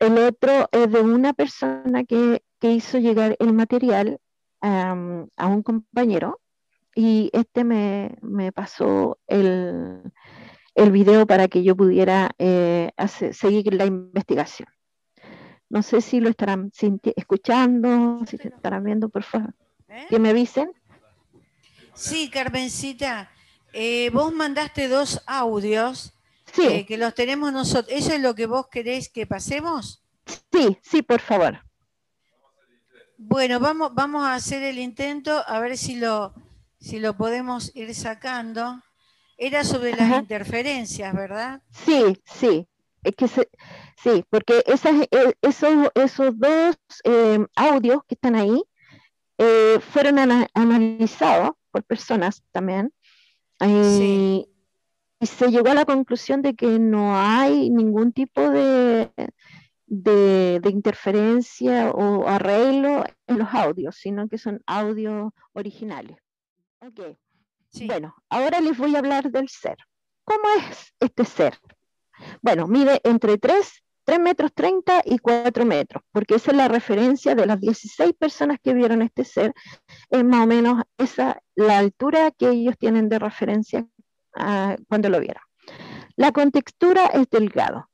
el otro es de una persona que, hizo llegar el material a un compañero y este me, me pasó el, el video para que yo pudiera eh, seguir la investigación. No sé si lo estarán escuchando, si se estarán viendo, por favor. ¿Eh? Que me avisen. Sí, Carmencita, eh, vos mandaste dos audios sí. que los tenemos nosotros. ¿Eso es lo que vos querés que pasemos? Sí, sí, por favor. Bueno, vamos, vamos a hacer el intento a ver si lo, si lo podemos ir sacando. Era sobre las interferencias, ¿verdad? Sí, sí. Es que sí, porque esas, eh, esos, esos dos eh, audios que están ahí eh, fueron analizados por personas también. Y, se llegó a la conclusión de que no hay ningún tipo de, de, de, interferencia o arreglo en los audios, sino que son audios originales. Okay. Bueno, ahora les voy a hablar del ser. ¿Cómo es este ser? Bueno, mide entre 3, 3 metros 30 y 4 metros, porque esa es la referencia de las 16 personas que vieron este ser, es más o menos esa la altura que ellos tienen de referencia ah, cuando lo vieron. La contextura es delgado.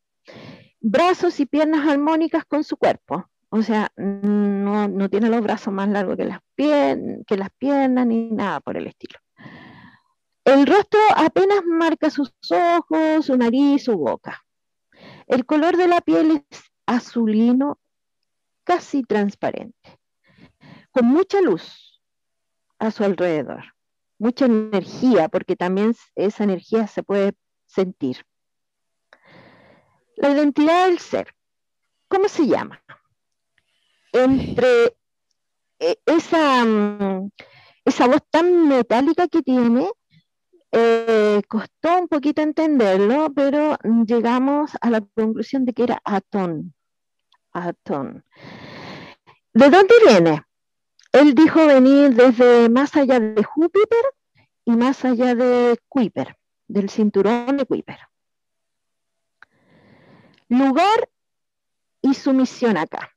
Brazos y piernas armónicas con su cuerpo. O sea, no, tiene los brazos más largos que las, que las piernas ni nada por el estilo. El rostro apenas marca sus ojos, su nariz, su boca. El color de la piel es azulino, casi transparente, con mucha luz a su alrededor, mucha energía, porque también esa energía se puede sentir. La identidad del ser, ¿cómo se llama? Entre eh, esa, mm, esa voz tan metálica que tiene, eh, costó un poquito entenderlo, pero llegamos a la conclusión de que era Atón. Atón. ¿De dónde viene? Él dijo venir desde más allá de Júpiter y más allá de Kuiper, del cinturón de Kuiper. Lugar y su misión acá.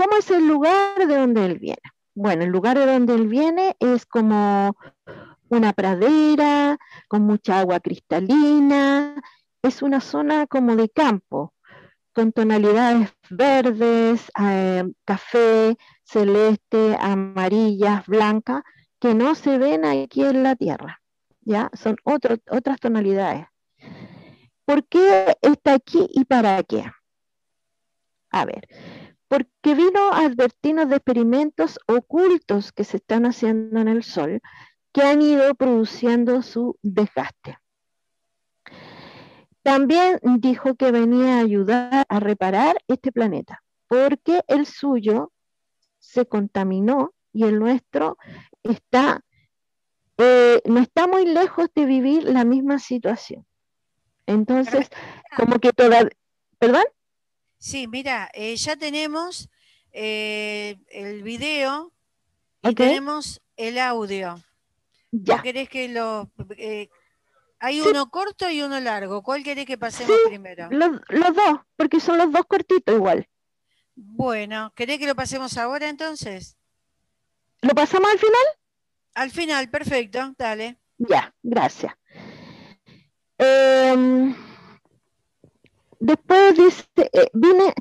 ¿Cómo es el lugar de donde él viene? Bueno, el lugar de donde él viene es como una pradera con mucha agua cristalina, es una zona como de campo, con tonalidades verdes, eh, café, celeste, amarillas, blancas, que no se ven aquí en la Tierra, ¿ya? Son otras tonalidades. ¿Por qué está aquí y para qué? A ver, porque vino a advertirnos de experimentos ocultos que se están haciendo en el Sol que han ido produciendo su desgaste. También dijo que venía a ayudar a reparar este planeta, porque el suyo se contaminó y el nuestro está, eh, no está muy lejos de vivir la misma situación. Entonces, como que toda... ¿Perdón? Sí, mira, eh, ya tenemos eh, el video y tenemos el audio. Ya. querés que lo... Eh, hay uno corto y uno largo. ¿Cuál querés que pasemos primero? Los, dos, porque son los dos cortitos igual. Bueno, ¿querés que lo pasemos ahora entonces? ¿Lo pasamos al final? Al final, perfecto, dale. Ya, gracias. Em, después dice, eh, viene,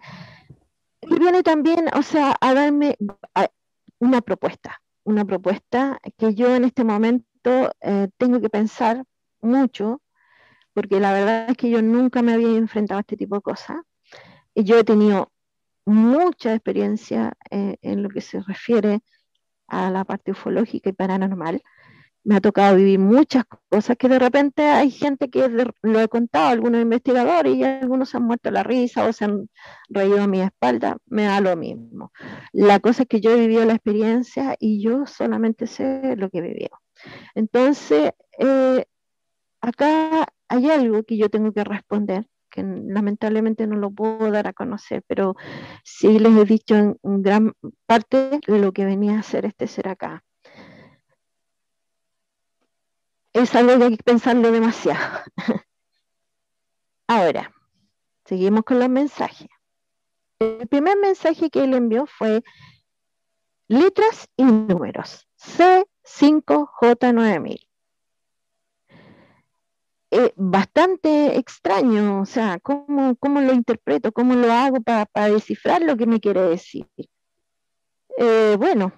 viene también, o sea, a darme una propuesta una propuesta que yo en este momento eh, tengo que pensar mucho, porque la verdad es que yo nunca me había enfrentado a este tipo de cosas. Yo he tenido mucha experiencia eh, en lo que se refiere a la parte ufológica y paranormal me ha tocado vivir muchas cosas que de repente hay gente que lo he contado, algunos investigadores, y algunos han muerto la risa o se han reído a mi espalda, me da lo mismo. La cosa es que yo he vivido la experiencia y yo solamente sé lo que he vivido. Entonces, eh, acá hay algo que yo tengo que responder, que lamentablemente no lo puedo dar a conocer, pero sí les he dicho en gran parte lo que venía a hacer este ser acá es algo que hay que pensarlo demasiado. Ahora, seguimos con los mensajes. El primer mensaje que él envió fue letras y números. C5J9000. Eh, bastante extraño, o sea, ¿cómo, lo interpreto? ¿Cómo lo hago para, descifrar lo que me quiere decir? Eh, bueno,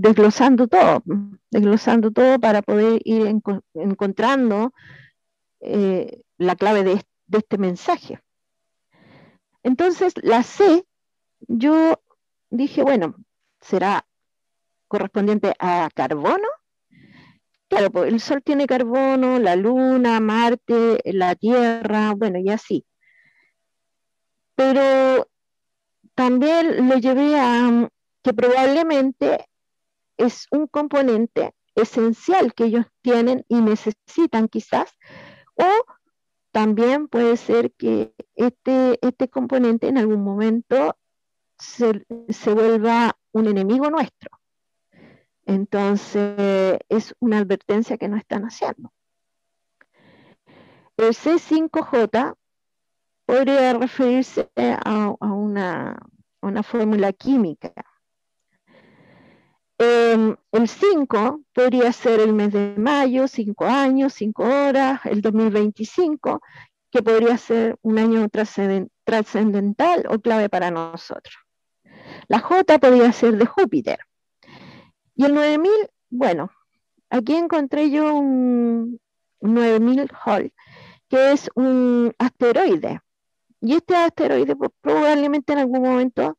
desglosando todo, desglosando todo para poder ir encontrando eh, la clave de, este mensaje. Entonces, la C, yo dije, bueno, será correspondiente a carbono. Claro, pues el Sol tiene carbono, la Luna, Marte, la Tierra, bueno, y así. Pero también lo llevé a que probablemente es un componente esencial que ellos tienen y necesitan quizás, o también puede ser que este, este componente en algún momento se, vuelva un enemigo nuestro. Entonces, es una advertencia que no están haciendo. El C5J podría referirse a, una, una fórmula química Em, el 5 podría ser el mes de mayo, 5 años, 5 horas, el 2025, que podría ser un año trascendental o clave para nosotros. La J podría ser de Júpiter. Y el 9000, bueno, aquí encontré yo un 9000 Hall, que es un asteroide. Y este asteroide probablemente en algún momento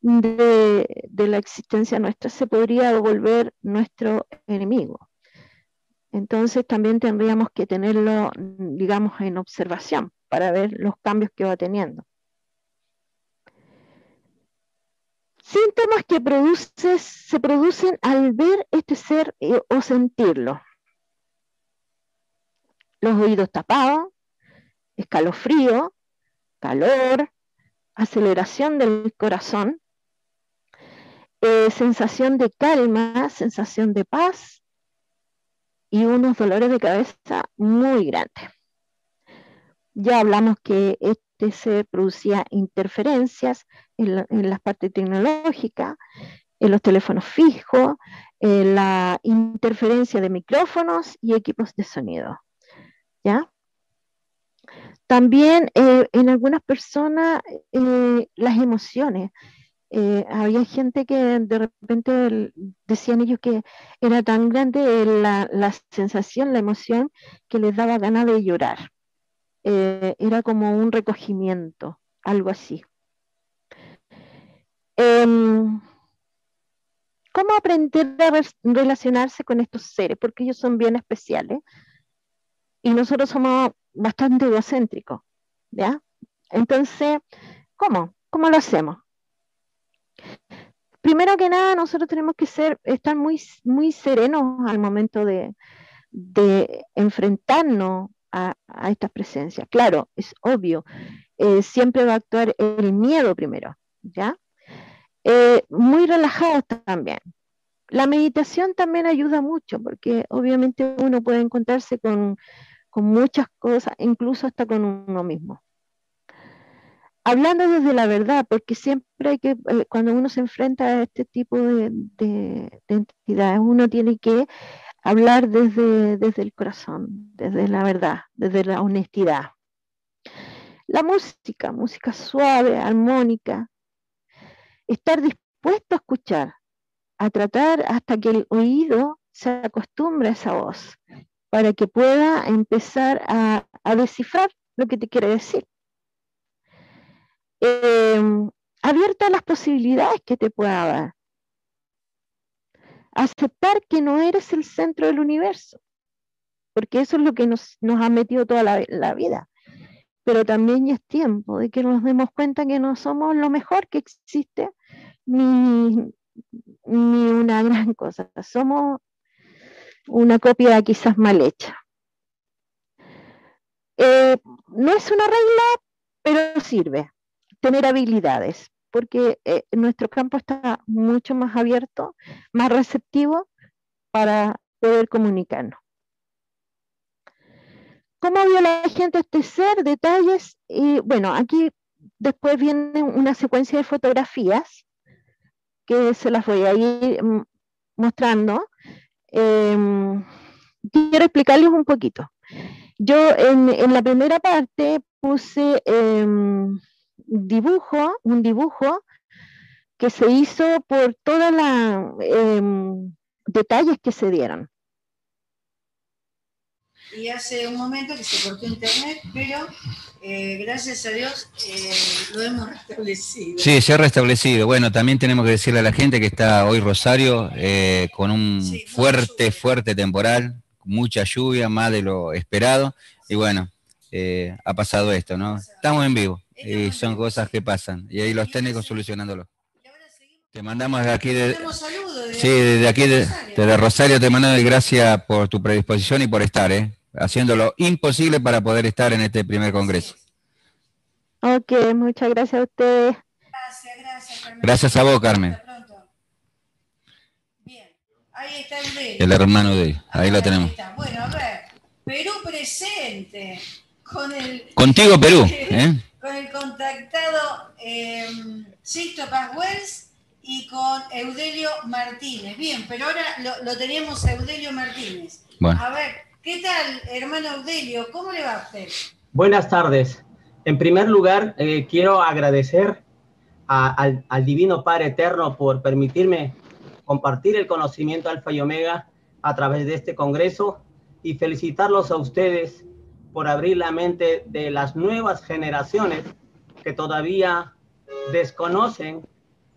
de, la existencia nuestra se podría volver nuestro enemigo. Entonces también tendríamos que tenerlo, digamos, en observación para ver los cambios que va teniendo. Síntomas que se producen al ver este ser eh, o sentirlo. Los oídos tapados, escalofrío, calor, aceleración del corazón, eh, sensación de calma, sensación de paz y unos dolores de cabeza muy grandes. Ya hablamos que este se producía interferencias en, las partes tecnológicas, en los teléfonos fijos, en la interferencia de micrófonos y equipos de sonido. ¿Ya? También eh, en algunas personas eh, las emociones. Eh, había gente que de repente decían ellos que era tan grande la, la sensación, la emoción, que les daba ganas de llorar. era como un recogimiento, algo así. Em, ¿Cómo aprender a relacionarse con estos seres? Porque ellos son bien especiales y nosotros somos bastante egocéntricos, ¿ya? Entonces, ¿cómo? ¿Cómo lo hacemos? Primero que nada, nosotros tenemos que ser, estar muy, muy serenos al momento de, enfrentarnos a, estas presencias. Claro, es obvio, eh, siempre va a actuar el miedo primero, ¿ya? Eh, muy relajados también. La meditación también ayuda mucho porque obviamente uno puede encontrarse con, muchas cosas, incluso hasta con uno mismo. Hablando desde la verdad, porque siempre hay que, eh, cuando uno se enfrenta a este tipo de, entidades, uno tiene que hablar desde, desde el corazón, desde la verdad, desde la honestidad. La música, música suave, armónica, estar dispuesto a escuchar, a tratar hasta que el oído se acostumbre a esa voz, para que pueda empezar a, descifrar lo que te quiere decir. Em, abierta a las posibilidades que te pueda dar. Aceptar que no eres el centro del universo, porque eso es lo que nos, ha metido toda la vida pero también ya es tiempo de que nos demos cuenta que no somos lo mejor que existe ni, una gran cosa, somos una copia quizás mal hecha. Eh, no es una regla, pero sirve tener habilidades, porque eh, nuestro campo está mucho más abierto, más receptivo para poder comunicarnos. ¿Cómo vio la gente este ser? Detalles. Y bueno, aquí después viene una secuencia de fotografías que se las voy a ir mm, mostrando. Em, quiero explicarles un poquito. Yo en, la primera parte puse em, dibujo, un dibujo que se hizo por todos los em, detalles que se dieron y hace un momento que se cortó internet, pero eh, gracias a Dios eh, lo hemos restablecido. Sí, se ha restablecido. Bueno, también tenemos que decirle a la gente que está hoy Rosario eh, con un fuerte, fuerte temporal, mucha lluvia, más de lo esperado, y bueno, ha pasado esto, ¿no? Estamos en vivo y son cosas que pasan, y ahí los técnicos solucionándolo. Te mandamos de aquí de, sí, desde aquí de, desde Rosario te mandamos gracias por tu predisposición y por estar, ¿eh? haciendo lo imposible para poder estar en este primer congreso. Ok, muchas gracias a ustedes. Gracias, gracias. Carmen. Gracias a vos, Carmen. Bien, ahí está el de El hermano de él, ahí lo tenemos. Bueno, a ver, Perú presente. Con el, Contigo, Perú. ¿eh? Con el contactado eh, Sisto Paz y con Eudelio Martínez. Bien, pero ahora lo, tenemos a Eudelio Martínez. A ver, ¿qué tal, hermano Eudelio? ¿Cómo le va a usted? Buenas tardes. En primer lugar, eh, quiero agradecer al, al, Divino Padre Eterno por permitirme compartir el conocimiento Alfa y Omega a través de este Congreso y felicitarlos a ustedes por abrir la mente de las nuevas generaciones que todavía desconocen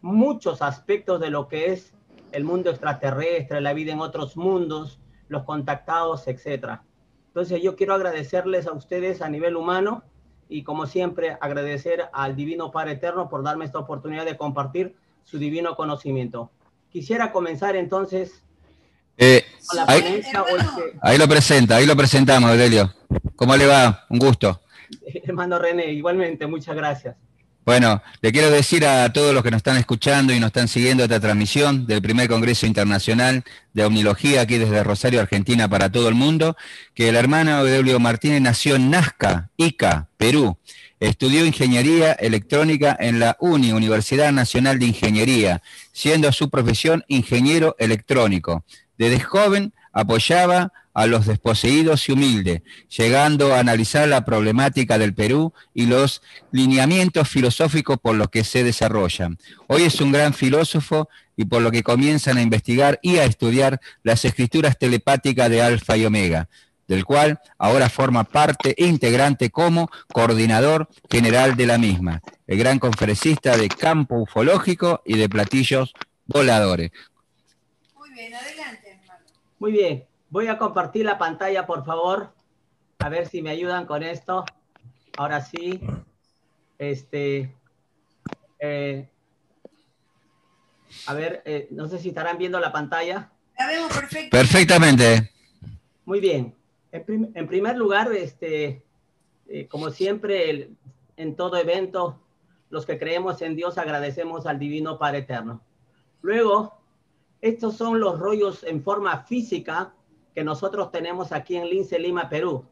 muchos aspectos de lo que es el mundo extraterrestre, la vida en otros mundos, los contactados, etc. Entonces yo quiero agradecerles a ustedes a nivel humano y como siempre agradecer al Divino Padre Eterno por darme esta oportunidad de compartir su divino conocimiento. Quisiera comenzar entonces eh, ahí, lo presenta, ahí lo presentamos, Delio. ¿Cómo le va? Un gusto. Hermano René, igualmente, muchas gracias. Bueno, le quiero decir a todos los que nos están escuchando y nos están siguiendo esta transmisión del primer Congreso Internacional de Omnilogía aquí desde Rosario, Argentina, para todo el mundo, que el hermano Eulio Martínez nació en Nazca, Ica, Perú. Estudió ingeniería electrónica en la UNI, Universidad Nacional de Ingeniería, siendo su profesión ingeniero electrónico. Desde joven apoyaba a los desposeídos y humildes, llegando a analizar la problemática del Perú y los lineamientos filosóficos por los que se desarrollan. Hoy es un gran filósofo y por lo que comienzan a investigar y a estudiar las escrituras telepáticas de Alfa y Omega, del cual ahora forma parte integrante como coordinador general de la misma, el gran conferencista de campo ufológico y de platillos voladores. Muy bien, adelante. Muy bien, voy a compartir la pantalla, por favor. A ver si me ayudan con esto. Ahora sí. Este. Eh, a ver, eh, no sé si estarán viendo la pantalla. La vemos perfectamente. Muy bien. En, primer lugar, este, eh, como siempre, en todo evento, los que creemos en Dios agradecemos al Divino Padre Eterno. Luego, estos son los rollos en forma física que nosotros tenemos aquí en Lince, Lima, Perú.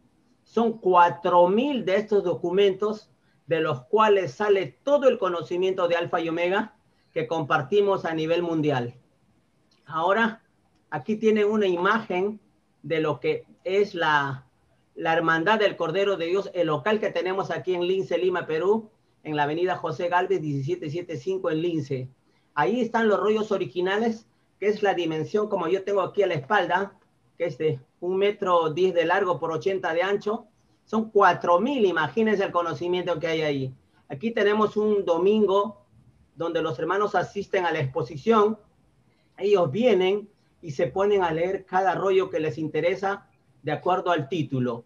Son 4.000 de estos documentos de los cuales sale todo el conocimiento de Alfa y Omega que compartimos a nivel mundial. Ahora, aquí tienen una imagen de lo que es la, la Hermandad del Cordero de Dios, el local que tenemos aquí en Lince, Lima, Perú, en la avenida José Galvez 1775 en Lince. Ahí están los rollos originales que es la dimensión como yo tengo aquí a la espalda, que es un metro diez de largo por 80 de ancho. Son cuatro mil, imagínense el conocimiento que hay ahí. Aquí tenemos un domingo donde los hermanos asisten a la exposición. Ellos vienen y se ponen a leer cada rollo que les interesa de acuerdo al título.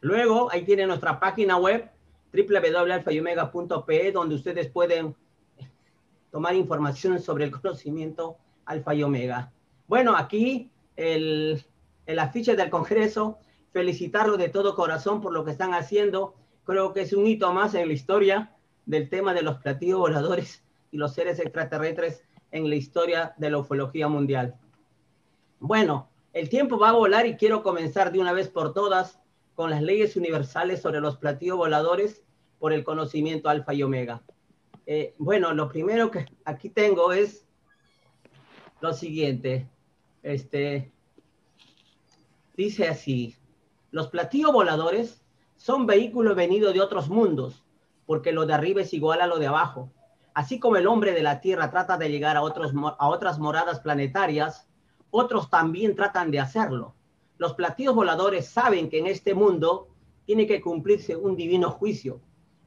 Luego, ahí tiene nuestra página web www.alfayomega.pe donde ustedes pueden tomar información sobre el conocimiento alfa y omega. Bueno, aquí el, el afiche del Congreso, felicitarlo de todo corazón por lo que están haciendo. Creo que es un hito más en la historia del tema de los platillos voladores y los seres extraterrestres en la historia de la ufología mundial. Bueno, el tiempo va a volar y quiero comenzar de una vez por todas con las leyes universales sobre los platillos voladores por el conocimiento alfa y omega. Eh, bueno, lo primero que aquí tengo es lo siguiente. Este, dice así, los platillos voladores son vehículos venidos de otros mundos, porque lo de arriba es igual a lo de abajo. Así como el hombre de la Tierra trata de llegar a, a otras moradas planetarias, otros también tratan de hacerlo. Los platillos voladores saben que en este mundo tiene que cumplirse un divino juicio.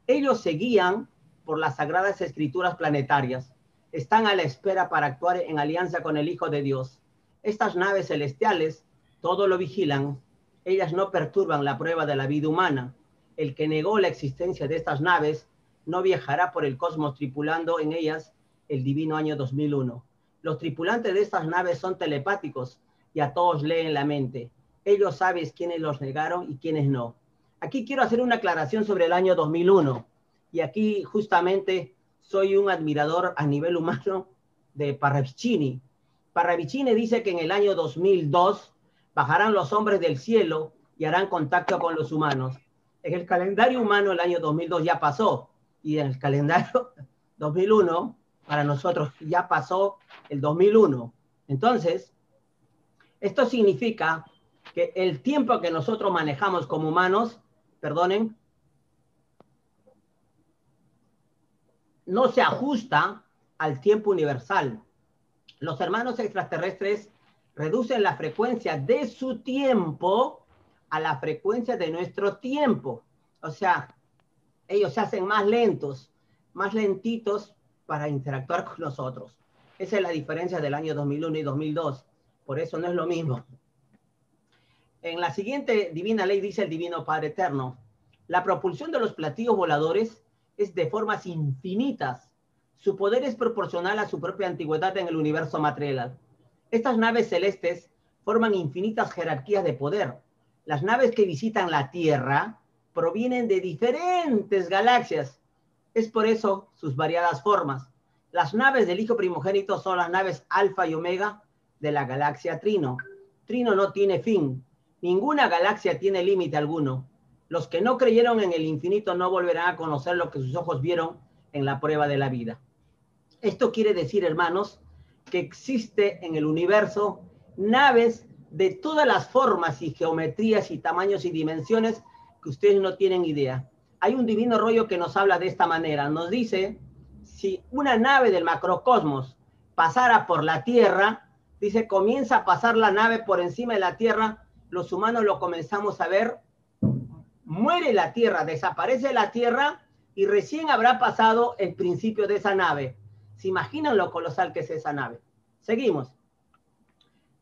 Ellos se guían por las sagradas escrituras planetarias están a la espera para actuar en alianza con el Hijo de Dios. Estas naves celestiales todo lo vigilan. Ellas no perturban la prueba de la vida humana. El que negó la existencia de estas naves no viajará por el cosmos tripulando en ellas el divino año 2001. Los tripulantes de estas naves son telepáticos y a todos leen la mente. Ellos saben quiénes los negaron y quiénes no. Aquí quiero hacer una aclaración sobre el año 2001. Y aquí justamente soy un admirador a nivel humano de Parravicini. Parravicini dice que en el año 2002 bajarán los hombres del cielo y harán contacto con los humanos. En el calendario humano el año 2002 ya pasó y en el calendario 2001 para nosotros ya pasó el 2001. Entonces, esto significa que el tiempo que nosotros manejamos como humanos, perdonen, no se ajusta al tiempo universal. Los hermanos extraterrestres reducen la frecuencia de su tiempo a la frecuencia de nuestro tiempo. O sea, ellos se hacen más lentos, más lentitos para interactuar con nosotros. Esa es la diferencia del año 2001 y 2002. Por eso no es lo mismo. En la siguiente divina ley dice el Divino Padre Eterno, la propulsión de los platillos voladores es de formas infinitas. Su poder es proporcional a su propia antigüedad en el universo material. Estas naves celestes forman infinitas jerarquías de poder. Las naves que visitan la Tierra provienen de diferentes galaxias. Es por eso sus variadas formas. Las naves del Hijo Primogénito son las naves Alfa y Omega de la galaxia Trino. Trino no tiene fin. Ninguna galaxia tiene límite alguno. Los que no creyeron en el infinito no volverán a conocer lo que sus ojos vieron en la prueba de la vida. Esto quiere decir, hermanos, que existe en el universo naves de todas las formas y geometrías y tamaños y dimensiones que ustedes no tienen idea. Hay un divino rollo que nos habla de esta manera. Nos dice, si una nave del macrocosmos pasara por la Tierra, dice, comienza a pasar la nave por encima de la Tierra, los humanos lo comenzamos a ver muere la Tierra, desaparece la Tierra y recién habrá pasado el principio de esa nave. ¿Se imaginan lo colosal que es esa nave? Seguimos.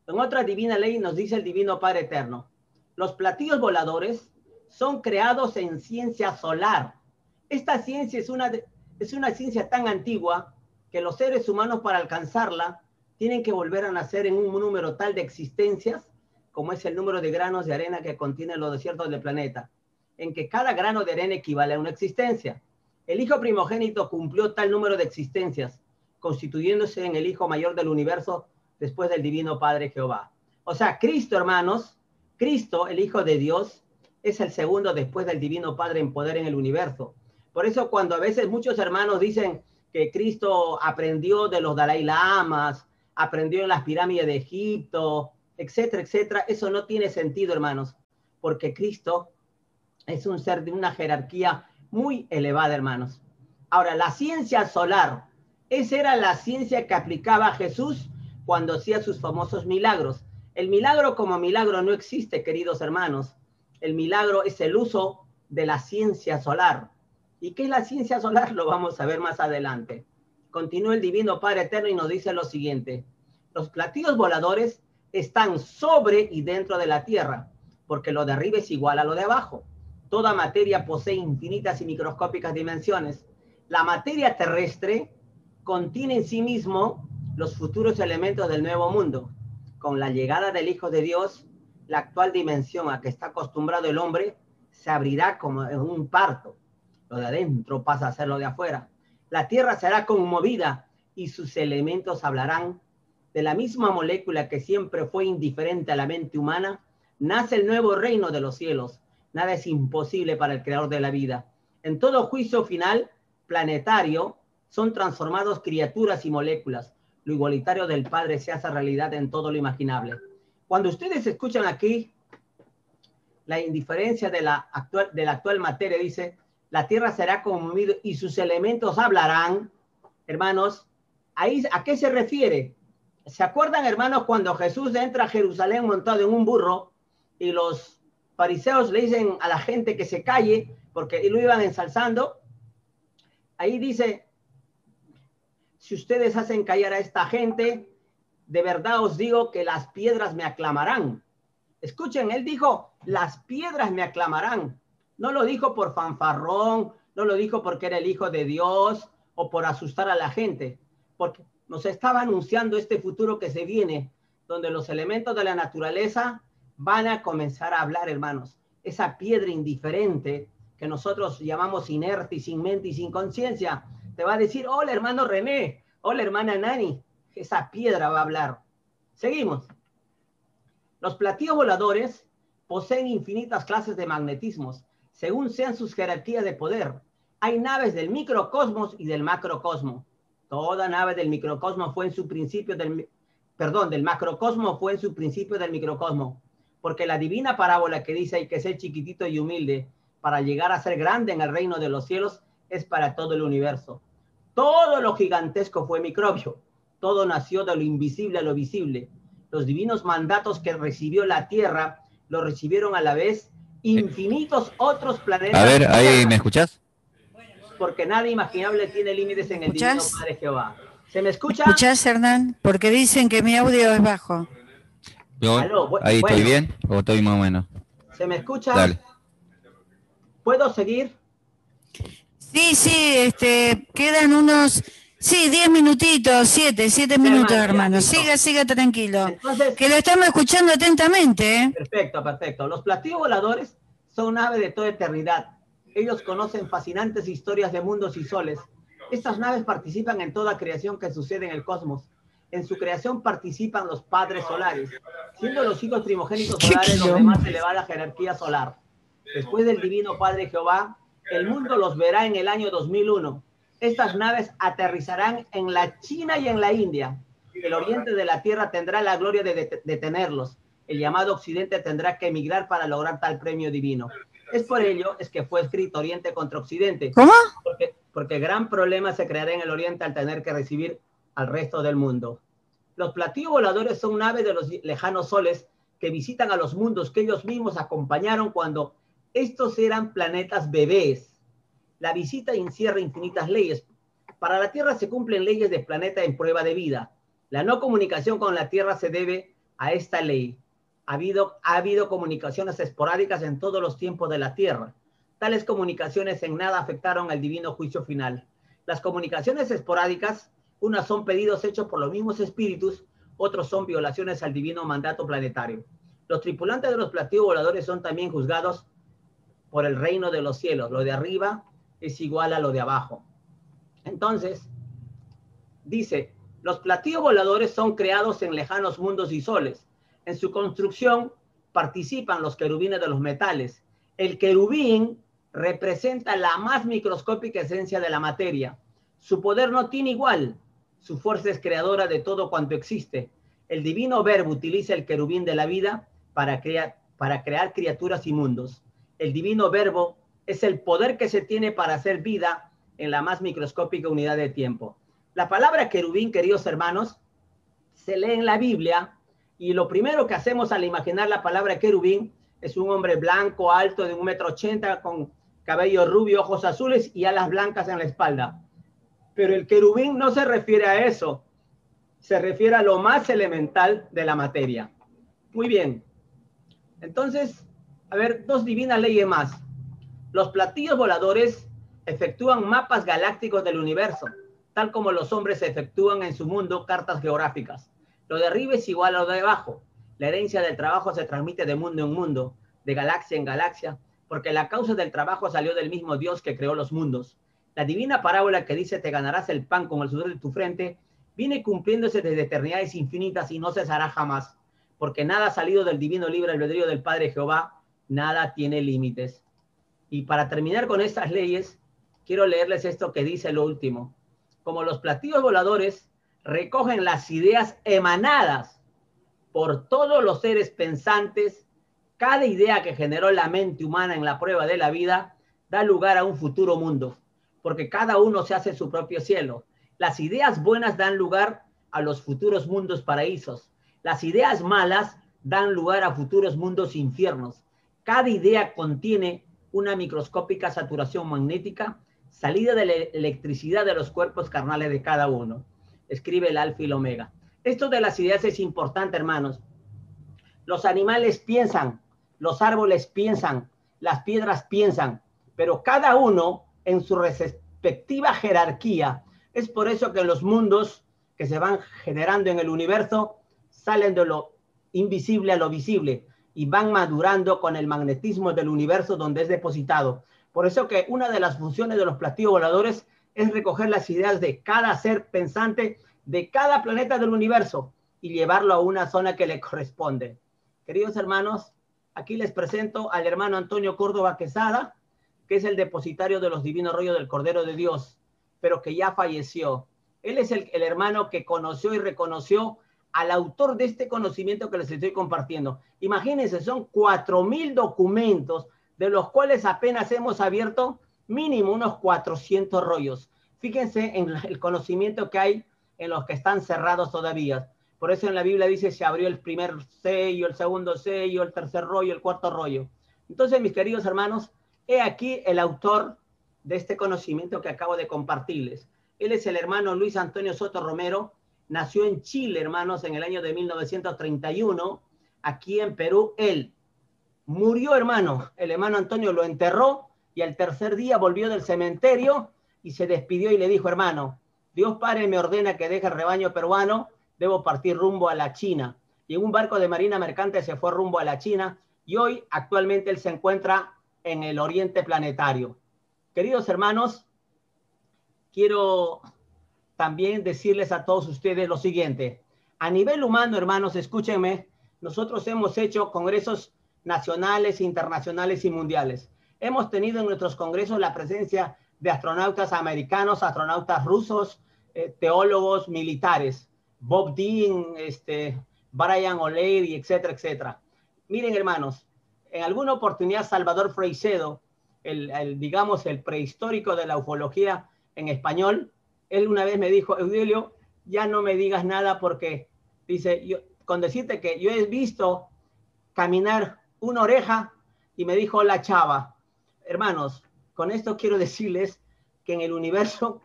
En otra divina ley nos dice el Divino Padre Eterno, los platillos voladores son creados en ciencia solar. Esta ciencia es una, es una ciencia tan antigua que los seres humanos para alcanzarla tienen que volver a nacer en un número tal de existencias como es el número de granos de arena que contienen los desiertos del planeta en que cada grano de arena equivale a una existencia. El Hijo primogénito cumplió tal número de existencias, constituyéndose en el Hijo mayor del universo después del Divino Padre Jehová. O sea, Cristo, hermanos, Cristo, el Hijo de Dios, es el segundo después del Divino Padre en poder en el universo. Por eso cuando a veces muchos hermanos dicen que Cristo aprendió de los Dalai Lamas, aprendió en las pirámides de Egipto, etcétera, etcétera, eso no tiene sentido, hermanos, porque Cristo es un ser de una jerarquía muy elevada, hermanos. Ahora, la ciencia solar, esa era la ciencia que aplicaba Jesús cuando hacía sus famosos milagros. El milagro como milagro no existe, queridos hermanos. El milagro es el uso de la ciencia solar. ¿Y qué es la ciencia solar? Lo vamos a ver más adelante. Continúa el Divino Padre Eterno y nos dice lo siguiente. Los platillos voladores están sobre y dentro de la Tierra, porque lo de arriba es igual a lo de abajo. Toda materia posee infinitas y microscópicas dimensiones. La materia terrestre contiene en sí mismo los futuros elementos del nuevo mundo. Con la llegada del Hijo de Dios, la actual dimensión a que está acostumbrado el hombre se abrirá como en un parto. Lo de adentro pasa a ser lo de afuera. La tierra será conmovida y sus elementos hablarán. De la misma molécula que siempre fue indiferente a la mente humana, nace el nuevo reino de los cielos Nada es imposible para el creador de la vida. En todo juicio final planetario son transformados criaturas y moléculas. Lo igualitario del Padre se hace realidad en todo lo imaginable. Cuando ustedes escuchan aquí la indiferencia de la actual, materia, dice, la tierra será conmovida y sus elementos hablarán, hermanos, ahí, ¿a qué se refiere? ¿Se acuerdan, hermanos, cuando Jesús entra a Jerusalén montado en un burro y los fariseos le dicen a la gente que se calle porque lo iban ensalzando. Ahí dice, si ustedes hacen callar a esta gente, de verdad os digo que las piedras me aclamarán. Escuchen, él dijo, las piedras me aclamarán. No lo dijo por fanfarrón, no lo dijo porque era el Hijo de Dios o por asustar a la gente, porque nos estaba anunciando este futuro que se viene, donde los elementos de la naturaleza van a comenzar a hablar, hermanos. Esa piedra indiferente que nosotros llamamos inerte y sin mente y sin conciencia, te va a decir, hola hermano René, hola hermana Nani, esa piedra va a hablar. Seguimos. Los platillos voladores poseen infinitas clases de magnetismos, según sean sus jerarquías de poder. Hay naves del microcosmos y del macrocosmo. Toda nave del microcosmo fue en su principio del, perdón, del macrocosmo fue en su principio del microcosmo. Porque la divina parábola que dice hay que ser chiquitito y humilde para llegar a ser grande en el reino de los cielos es para todo el universo. Todo lo gigantesco fue microbio. Todo nació de lo invisible a lo visible. Los divinos mandatos que recibió la Tierra lo recibieron a la vez infinitos otros planetas. A ver, ahí me escuchás. Porque nada imaginable tiene límites en el divino Padre Jehová. ¿Se me escucha? ¿Escuchás, Hernán? Porque dicen que mi audio es bajo. ahí estoy bien o estoy más o menos. ¿Se me escucha? Dale. ¿Puedo seguir? Sí, sí, este, quedan unos, sí, diez minutitos, siete, siete minutos, hermano. Siga, siga tranquilo. que lo estamos escuchando atentamente. ¿eh? Perfecto, perfecto. Los platillos voladores son aves de toda eternidad. Ellos conocen fascinantes historias de mundos y soles. Estas naves participan en toda creación que sucede en el cosmos. En su creación participan los padres solares, siendo los hijos primogénitos solares los de más elevada jerarquía solar. Después del divino Padre Jehová, el mundo los verá en el año 2001. Estas naves aterrizarán en la China y en la India. El oriente de la Tierra tendrá la gloria de detenerlos. El llamado Occidente tendrá que emigrar para lograr tal premio divino. Es por ello es que fue escrito Oriente contra Occidente. ¿Cómo? Porque, porque gran problema se creará en el Oriente al tener que recibir al resto del mundo. Los platillos voladores son naves de los lejanos soles que visitan a los mundos que ellos mismos acompañaron cuando estos eran planetas bebés. La visita encierra infinitas leyes. Para la Tierra se cumplen leyes de planeta en prueba de vida. La no comunicación con la Tierra se debe a esta ley. Ha habido, ha habido comunicaciones esporádicas en todos los tiempos de la Tierra. Tales comunicaciones en nada afectaron al divino juicio final. Las comunicaciones esporádicas, unas son pedidos hechos por los mismos espíritus, otros son violaciones al divino mandato planetario. Los tripulantes de los platillos voladores son también juzgados por el reino de los cielos. Lo de arriba es igual a lo de abajo. Entonces, dice, los platillos voladores son creados en lejanos mundos y soles. En su construcción participan los querubines de los metales. El querubín representa la más microscópica esencia de la materia. Su poder no tiene igual. Su fuerza es creadora de todo cuanto existe. El divino verbo utiliza el querubín de la vida para, crear, para crear criaturas y mundos el divino verbo es el poder que se tiene para hacer vida en la más microscópica unidad de tiempo. La palabra querubín, queridos hermanos, se lee en la Biblia y lo primero que hacemos al imaginar la palabra querubín es un hombre blanco, alto, de un metro ochenta, con cabello rubio, ojos azules y alas blancas en la espalda. Pero el querubín no se refiere a eso, se refiere a lo más elemental de la materia. Muy bien. Entonces, a ver, dos divinas leyes más. Los platillos voladores efectúan mapas galácticos del universo, tal como los hombres efectúan en su mundo cartas geográficas. Lo de arriba es igual a lo de abajo. La herencia del trabajo se transmite de mundo en mundo, de galaxia en galaxia, porque la causa del trabajo salió del mismo Dios que creó los mundos. La divina parábola que dice te ganarás el pan con el sudor de tu frente viene cumpliéndose desde eternidades infinitas y no cesará jamás, porque nada ha salido del divino libre albedrío del Padre Jehová nada tiene límites. Y para terminar con estas leyes, quiero leerles esto que dice lo último. Como los platillos voladores recogen las ideas emanadas por todos los seres pensantes, cada idea que generó la mente humana en la prueba de la vida da lugar a un futuro mundo, porque cada uno se hace su propio cielo. Las ideas buenas dan lugar a los futuros mundos paraísos. Las ideas malas dan lugar a futuros mundos infiernos. Cada idea contiene una microscópica saturación magnética, salida de la electricidad de los cuerpos carnales de cada uno. Escribe el alfa y el omega. Esto de las ideas es importante, hermanos. Los animales piensan, los árboles piensan, las piedras piensan, pero cada uno en su respectiva jerarquía. Es por eso que los mundos que se van generando en el universo salen de lo invisible a lo visible y van madurando con el magnetismo del universo donde es depositado. Por eso que una de las funciones de los platillos voladores es recoger las ideas de cada ser pensante de cada planeta del universo y llevarlo a una zona que le corresponde. Queridos hermanos, aquí les presento al hermano Antonio Córdoba Quesada, que es el depositario de los divinos rollos del Cordero de Dios, pero que ya falleció. Él es el, el hermano que conoció y reconoció al autor de este conocimiento que les estoy compartiendo. Imagínense, son 4.000 documentos de los cuales apenas hemos abierto mínimo unos 400 rollos. Fíjense en el conocimiento que hay en los que están cerrados todavía. Por eso en la Biblia dice se abrió el primer sello, el segundo sello, el tercer rollo, el cuarto rollo. Entonces, mis queridos hermanos, he aquí el autor de este conocimiento que acabo de compartirles. Él es el hermano Luis Antonio Soto Romero, nació en Chile, hermanos, en el año de 1931, aquí en Perú. Él murió, hermano. El hermano Antonio lo enterró y al tercer día volvió del cementerio y se despidió y le dijo, hermano, Dios Padre me ordena que deje el rebaño peruano, debo partir rumbo a la China. Y en un barco de marina mercante se fue rumbo a la China y hoy actualmente él se encuentra en el Oriente Planetario. Queridos hermanos, quiero también decirles a todos ustedes lo siguiente. A nivel humano, hermanos, escúchenme, nosotros hemos hecho congresos nacionales, internacionales y mundiales. Hemos tenido en nuestros congresos la presencia de astronautas americanos, astronautas rusos, eh, teólogos militares, Bob Dean, este, Brian O'Leary, etcétera, etcétera. Miren, hermanos, en alguna oportunidad Salvador Freicedo, el, digamos, el prehistórico de la ufología en español, él una vez me dijo, Eudilio, ya no me digas nada porque, dice, yo, con decirte que yo he visto caminar una oreja y me dijo la chava. Hermanos, con esto quiero decirles que en el universo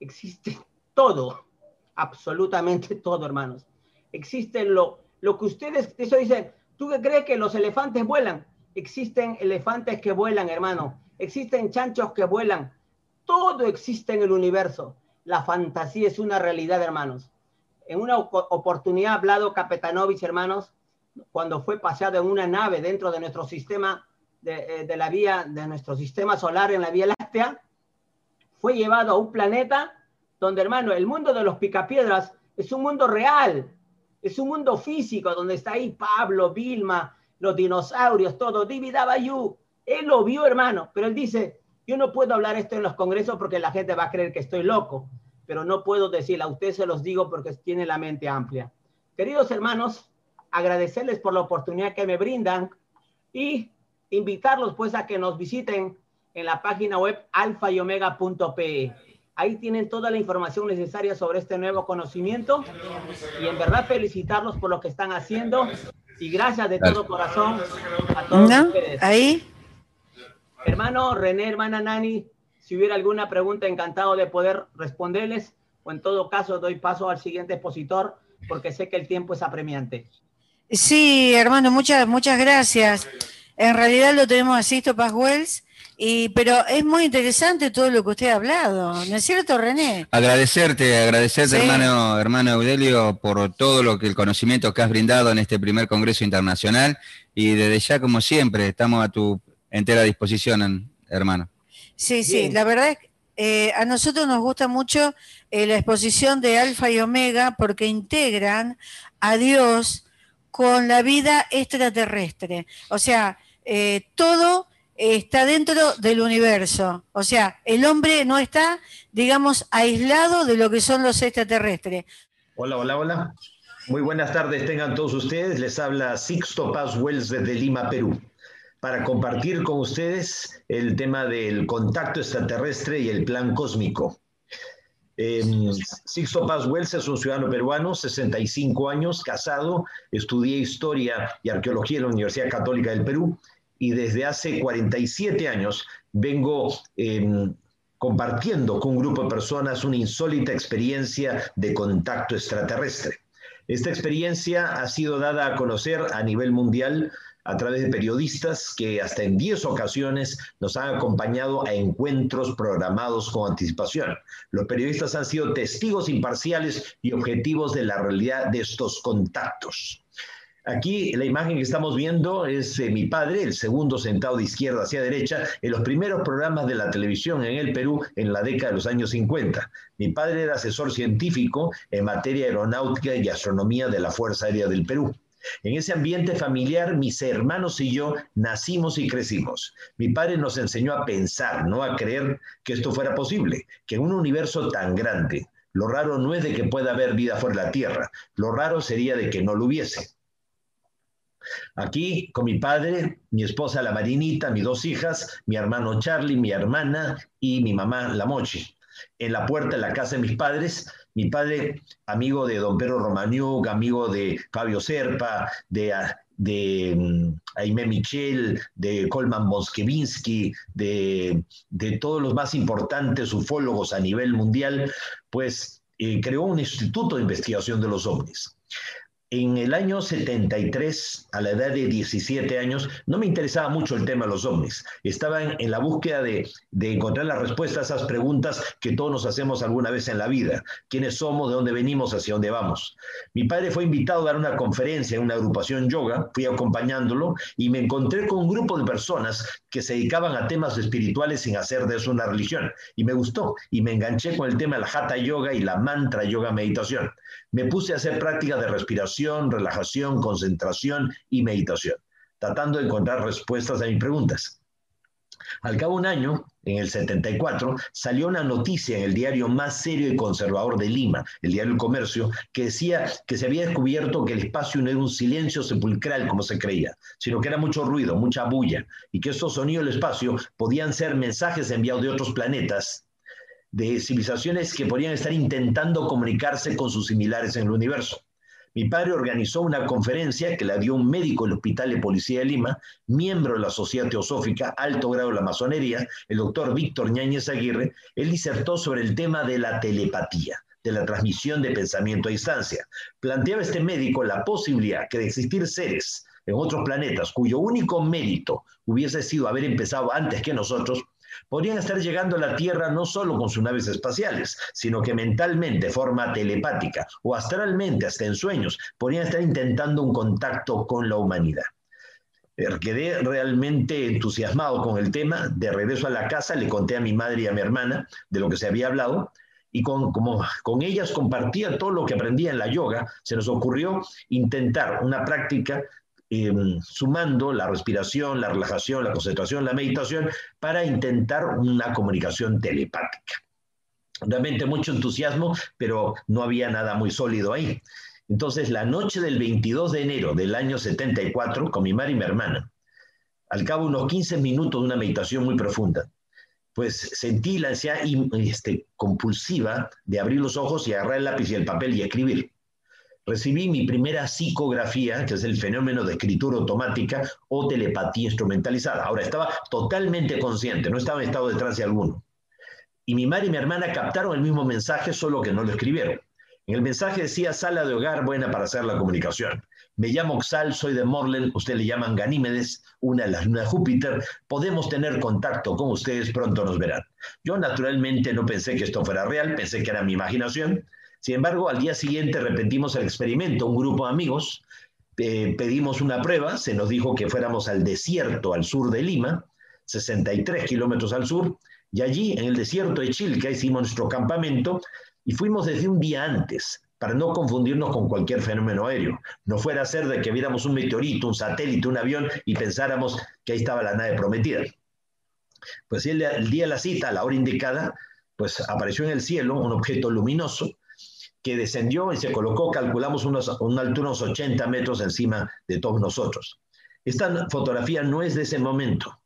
existe todo, absolutamente todo, hermanos. Existe lo, lo que ustedes, eso dicen, ¿Tú qué crees que los elefantes vuelan? Existen elefantes que vuelan, hermano. Existen chanchos que vuelan. Todo existe en el universo. La fantasía es una realidad, hermanos. En una oportunidad ha hablado Capetanovich, hermanos, cuando fue paseado en una nave dentro de nuestro sistema, de, eh, de la vía, de nuestro sistema solar en la Vía Láctea, fue llevado a un planeta donde, hermano, el mundo de los picapiedras es un mundo real, es un mundo físico donde está ahí Pablo, Vilma, los dinosaurios, todo. David Abayú, él lo vio, hermano, pero él dice, yo no puedo hablar esto en los congresos porque la gente va a creer que estoy loco, pero no puedo decir, a ustedes se los digo porque tiene la mente amplia. Queridos hermanos, agradecerles por la oportunidad que me brindan y invitarlos pues a que nos visiten en la página web alfayomega.pe. Ahí tienen toda la información necesaria sobre este nuevo conocimiento y en verdad felicitarlos por lo que están haciendo y gracias de todo corazón a todos ustedes. Ahí. Hermano René, hermana Nani, si hubiera alguna pregunta, encantado de poder responderles o en todo caso doy paso al siguiente expositor porque sé que el tiempo es apremiante. Sí, hermano, muchas, muchas gracias. En realidad lo tenemos a Sisto Paz Wells y, pero es muy interesante todo lo que usted ha hablado, ¿no es cierto, René? Agradecerte, agradecerte, hermano, hermano Eudelio, por todo lo que el conocimiento que has brindado en este primer Congreso Internacional. Y desde ya, como siempre, estamos a tu entera disposición, hermano. Sí, sí, la verdad es que eh, a nosotros nos gusta mucho eh, la exposición de Alfa y Omega porque integran a Dios con la vida extraterrestre. O sea, eh, todo está dentro del universo. O sea, el hombre no está, digamos, aislado de lo que son los extraterrestres. Hola, hola, hola. Muy buenas tardes tengan todos ustedes. Les habla Sixto Paz Wells desde Lima, Perú, para compartir con ustedes el tema del contacto extraterrestre y el plan cósmico. Eh, Sixto Paz Wells es un ciudadano peruano, 65 años, casado, estudié historia y arqueología en la Universidad Católica del Perú y desde hace 47 años vengo em, compartiendo con un grupo de personas una insólita experiencia de contacto extraterrestre. Esta experiencia ha sido dada a conocer a nivel mundial a través de periodistas que hasta en 10 ocasiones nos han acompañado a encuentros programados con anticipación. Los periodistas han sido testigos imparciales y objetivos de la realidad de estos contactos. Aquí la imagen que estamos viendo es de mi padre, el segundo sentado de izquierda hacia derecha, en los primeros programas de la televisión en el Perú en la década de los años 50. Mi padre era asesor científico en materia aeronáutica y astronomía de la Fuerza Aérea del Perú. En ese ambiente familiar, mis hermanos y yo nacimos y crecimos. Mi padre nos enseñó a pensar, no a creer que esto fuera posible, que en un universo tan grande, Lo raro no es de que pueda haber vida fuera de la Tierra, lo raro sería de que no lo hubiese. Aquí con mi padre, mi esposa la Marinita, mis dos hijas, mi hermano Charlie, mi hermana y mi mamá la Mochi. En la puerta de la casa de mis padres, mi padre, amigo de don Pedro Romaniuk, amigo de Fabio Serpa, de, de um, Aimé Michel, de Colman Moskewinski, de, de, todos los más importantes ufólogos a nivel mundial, pues eh, creó un instituto de investigación de los ovnis. En el año 73, a la edad de 17 años, no me interesaba mucho el tema de los ovnis. Estaba en, en la búsqueda de, de, encontrar la respuesta a esas preguntas que todos nos hacemos alguna vez en la vida. ¿Quiénes somos? ¿De dónde venimos? ¿Hacia dónde vamos? Mi padre fue invitado a dar una conferencia en una agrupación yoga, fui acompañándolo y me encontré con un grupo de personas que se dedicaban a temas espirituales sin hacer de eso una religión. Y me gustó y me enganché con el tema de la hatha yoga y la mantra yoga meditación. Me puse a hacer prácticas de respiración, relajación, concentración y meditación, tratando de encontrar respuestas a mis preguntas. Al cabo de un año, en el 74, salió una noticia en el diario más serio y conservador de Lima, el diario El Comercio, que decía que se había descubierto que el espacio no era un silencio sepulcral como se creía, sino que era mucho ruido, mucha bulla, y que estos sonidos del espacio podían ser mensajes enviados de otros planetas, de civilizaciones que podrían estar intentando comunicarse con sus similares en el universo. Mi padre organizó una conferencia que la dio un médico del Hospital de Policía de Lima, miembro de la Sociedad Teosófica, alto grado de la masonería, el doctor Víctor Ñáñez Aguirre. Él disertó sobre el tema de la telepatía, de la transmisión de pensamiento a distancia. Planteaba este médico la posibilidad que de existir seres en otros planetas cuyo único mérito hubiese sido haber empezado antes que nosotros, podrían estar llegando a la Tierra no solo con sus naves espaciales, sino que mentalmente, de forma telepática o astralmente, hasta en sueños, podrían estar intentando un contacto con la humanidad. Quedé realmente entusiasmado con el tema. De regreso a la casa le conté a mi madre y a mi hermana de lo que se había hablado y como con ellas compartía todo lo que aprendía en la yoga, se nos ocurrió intentar una práctica eh, sumando la respiración, la relajación, la concentración, la meditación, para intentar una comunicación telepática. Realmente mucho entusiasmo, pero no había nada muy sólido ahí. Entonces, la noche del 22 de enero del año 74, con mi madre y mi hermana, al cabo de unos 15 minutos de una meditación muy profunda, pues sentí la ansiedad este, compulsiva de abrir los ojos y agarrar el lápiz y el papel y escribir recibí mi primera psicografía, que es el fenómeno de escritura automática o telepatía instrumentalizada. Ahora, estaba totalmente consciente, no estaba en estado de trance alguno. Y mi madre y mi hermana captaron el mismo mensaje, solo que no lo escribieron. En el mensaje decía sala de hogar buena para hacer la comunicación. Me llamo Oxal, soy de Morlen, ustedes le llaman Ganímedes, una de las lunas de Júpiter. Podemos tener contacto con ustedes, pronto nos verán. Yo naturalmente no pensé que esto fuera real, pensé que era mi imaginación, sin embargo, al día siguiente repetimos el experimento. Un grupo de amigos eh, pedimos una prueba, se nos dijo que fuéramos al desierto al sur de Lima, 63 kilómetros al sur, y allí en el desierto de Chilca hicimos nuestro campamento y fuimos desde un día antes para no confundirnos con cualquier fenómeno aéreo. No fuera a ser de que viéramos un meteorito, un satélite, un avión y pensáramos que ahí estaba la nave prometida. Pues el, día de la cita, a la hora indicada, pues apareció en el cielo un objeto luminoso que descendió y se colocó, calculamos, unos, una altura unos 80 metros encima de todos nosotros. Esta fotografía no es de ese momento,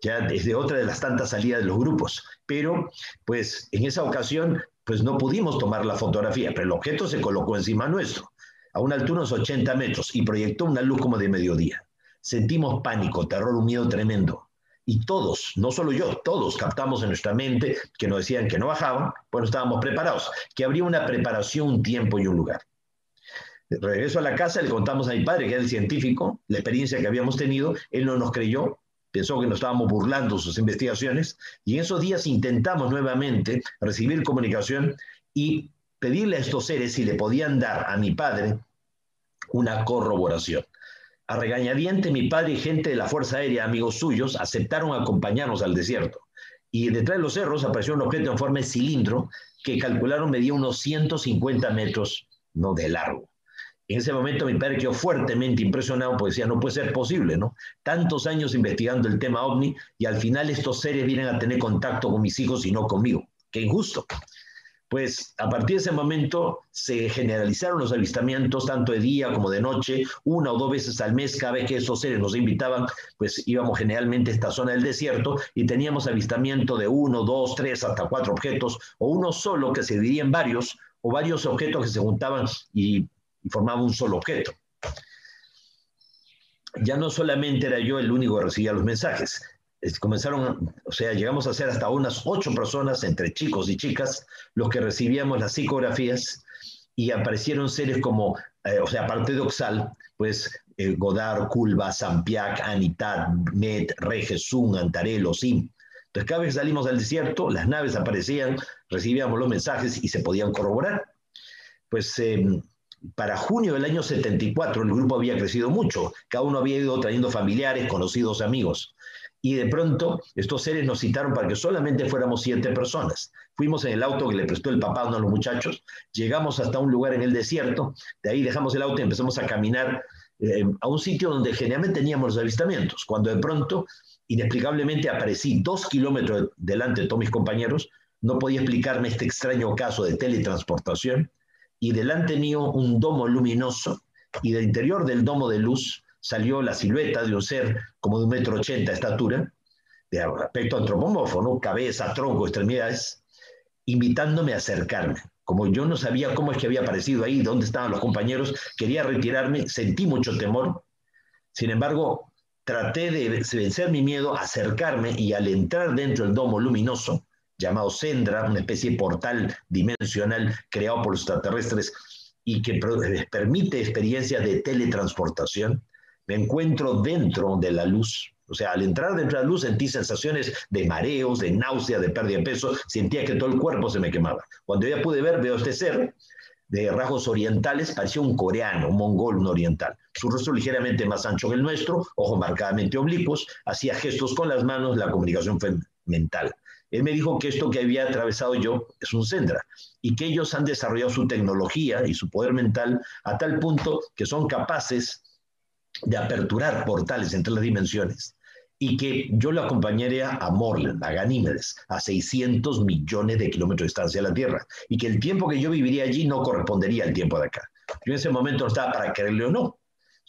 ya desde otra de las tantas salidas de los grupos, pero pues en esa ocasión pues no pudimos tomar la fotografía, pero el objeto se colocó encima nuestro, a una altura unos 80 metros y proyectó una luz como de mediodía. Sentimos pánico, terror, un miedo tremendo. Y todos, no solo yo, todos captamos en nuestra mente que nos decían que no bajaban, pues estábamos preparados, que habría una preparación, un tiempo y un lugar. De regreso a la casa, le contamos a mi padre, que era el científico, la experiencia que habíamos tenido, él no nos creyó, pensó que nos estábamos burlando sus investigaciones, y en esos días intentamos nuevamente recibir comunicación y pedirle a estos seres si le podían dar a mi padre una corroboración. A regañadiente, mi padre y gente de la Fuerza Aérea, amigos suyos, aceptaron acompañarnos al desierto. Y detrás de los cerros apareció un objeto en forma de cilindro que calcularon medía unos 150 metros no de largo. En ese momento mi padre quedó fuertemente impresionado porque decía, no puede ser posible, ¿no? Tantos años investigando el tema ovni y al final estos seres vienen a tener contacto con mis hijos y no conmigo. Qué injusto. Pues a partir de ese momento se generalizaron los avistamientos, tanto de día como de noche, una o dos veces al mes, cada vez que esos seres nos invitaban, pues íbamos generalmente a esta zona del desierto y teníamos avistamiento de uno, dos, tres, hasta cuatro objetos, o uno solo que se dividía en varios, o varios objetos que se juntaban y, y formaban un solo objeto. Ya no solamente era yo el único que recibía los mensajes, comenzaron, o sea, llegamos a ser hasta unas ocho personas, entre chicos y chicas, los que recibíamos las psicografías y aparecieron seres como, eh, o sea, aparte de Oxal, pues eh, Godard, Culva, Sampiac, Anitat, Met, Regesun, Antarelo, Sim. Entonces, cada vez que salimos al desierto, las naves aparecían, recibíamos los mensajes y se podían corroborar. Pues em, para junio del año 74 el grupo había crecido mucho, cada uno había ido trayendo familiares, conocidos, amigos y de pronto estos seres nos citaron para que solamente fuéramos siete personas. Fuimos en el auto que le prestó el papá a uno de los muchachos, llegamos hasta un lugar en el desierto, de ahí dejamos el auto y empezamos a caminar eh, a un sitio donde generalmente teníamos los avistamientos, cuando de pronto, inexplicablemente, aparecí dos kilómetros delante de todos mis compañeros, no podía explicarme este extraño caso de teletransportación, y delante mío un domo luminoso, y del interior del domo de luz salió la silueta de un ser como de un metro ochenta de estatura, de aspecto antropomorfo, cabeza, tronco, extremidades, invitándome a acercarme. Como yo no sabía cómo es que había aparecido ahí, dónde estaban los compañeros, quería retirarme, sentí mucho temor. Sin embargo, traté de vencer mi miedo, acercarme y al entrar dentro del domo luminoso, llamado Sendra, una especie de portal dimensional creado por los extraterrestres y que permite experiencias de teletransportación, me encuentro dentro de la luz. O sea, al entrar dentro de la luz sentí sensaciones de mareos, de náusea, de pérdida de peso, sentía que todo el cuerpo se me quemaba. Cuando ya pude ver, veo este ser de rasgos orientales, parecía un coreano, un mongol, un oriental. Su rostro ligeramente más ancho que el nuestro, ojos marcadamente oblicuos, hacía gestos con las manos, la comunicación fue mental. Él me dijo que esto que había atravesado yo es un Sendra y que ellos han desarrollado su tecnología y su poder mental a tal punto que son capaces de aperturar portales entre las dimensiones y que yo lo acompañaría a Morland, a Ganímedes, a 600 millones de kilómetros de distancia de la Tierra, y que el tiempo que yo viviría allí no correspondería al tiempo de acá. Yo en ese momento no estaba para creerle o no.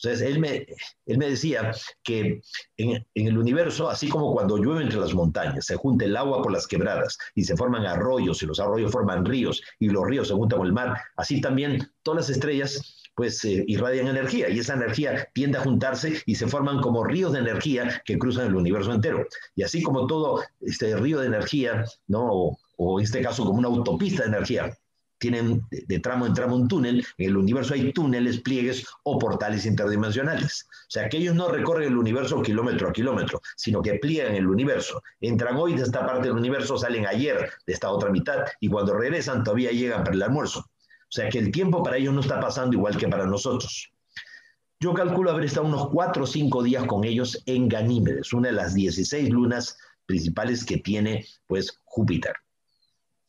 Entonces, él me, él me decía que en, en, el universo, así como cuando llueve entre las montañas, se junta el agua por las quebradas y se forman arroyos, y los arroyos forman ríos, y los ríos se juntan con el mar, así también todas las estrellas pues eh, irradian energía y esa energía tiende a juntarse y se forman como ríos de energía que cruzan el universo entero. Y así como todo este río de energía, ¿no? o, en este caso como una autopista de energía, tienen de, tramo en tramo un túnel, en el universo hay túneles, pliegues o portales interdimensionales. O sea, que ellos no recorren el universo kilómetro a kilómetro, sino que pliegan el universo. Entran hoy de esta parte del universo, salen ayer de esta otra mitad y cuando regresan todavía llegan para el almuerzo. O sea que el tiempo para ellos no está pasando igual que para nosotros. Yo calculo haber estado unos cuatro o cinco días con ellos en Ganímedes, una de las 16 lunas principales que tiene pues Júpiter.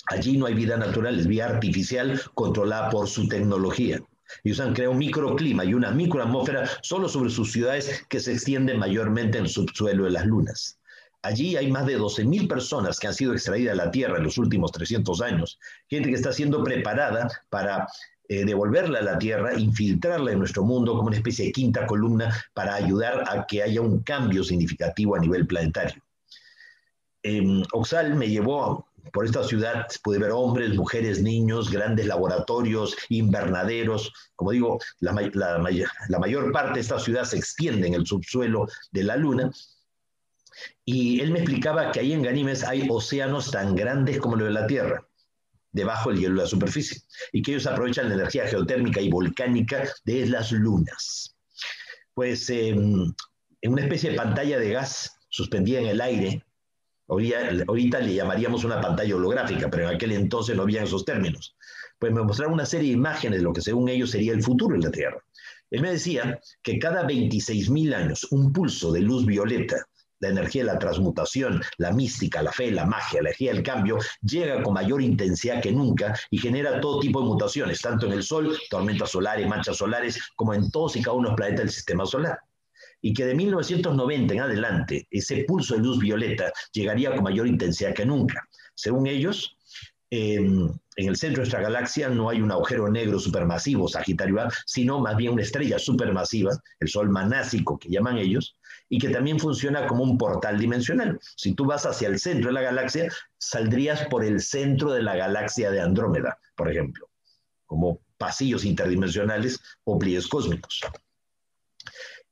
Allí no hay vida natural, es vida artificial controlada por su tecnología. Ellos han creado un microclima y una microatmósfera solo sobre sus ciudades que se extienden mayormente en el subsuelo de las lunas. Allí hay más de 12.000 personas que han sido extraídas de la Tierra en los últimos 300 años, gente que está siendo preparada para eh, devolverla a la Tierra, infiltrarla en nuestro mundo como una especie de quinta columna para ayudar a que haya un cambio significativo a nivel planetario. Eh, Oxal me llevó por esta ciudad, pude ver hombres, mujeres, niños, grandes laboratorios, invernaderos. Como digo, la, la mayor parte de esta ciudad se extiende en el subsuelo de la Luna y él me explicaba que ahí en Ganímedes hay océanos tan grandes como los de la Tierra, debajo del hielo de la superficie, y que ellos aprovechan la energía geotérmica y volcánica de las lunas. Pues em, en una especie de pantalla de gas suspendida en el aire, ahorita le llamaríamos una pantalla holográfica, pero en aquel entonces no había esos términos. Pues me mostraron una serie de imágenes de lo que según ellos sería el futuro de la Tierra. Él me decía que cada 26.000 años un pulso de luz violeta la energía la transmutación, la mística, la fe, la magia, la energía del cambio, llega con mayor intensidad que nunca y genera todo tipo de mutaciones, tanto en el Sol, tormentas solares, manchas solares, como en todos y cada uno de los planetas del sistema solar. Y que de 1990 en adelante, ese pulso de luz violeta llegaría con mayor intensidad que nunca. Según ellos, en el centro de nuestra galaxia no hay un agujero negro supermasivo, Sagitario A, sino más bien una estrella supermasiva, el Sol manásico que llaman ellos, y que también funciona como un portal dimensional. Si tú vas hacia el centro de la galaxia, saldrías por el centro de la galaxia de Andrómeda, por ejemplo, como pasillos interdimensionales o pliegues cósmicos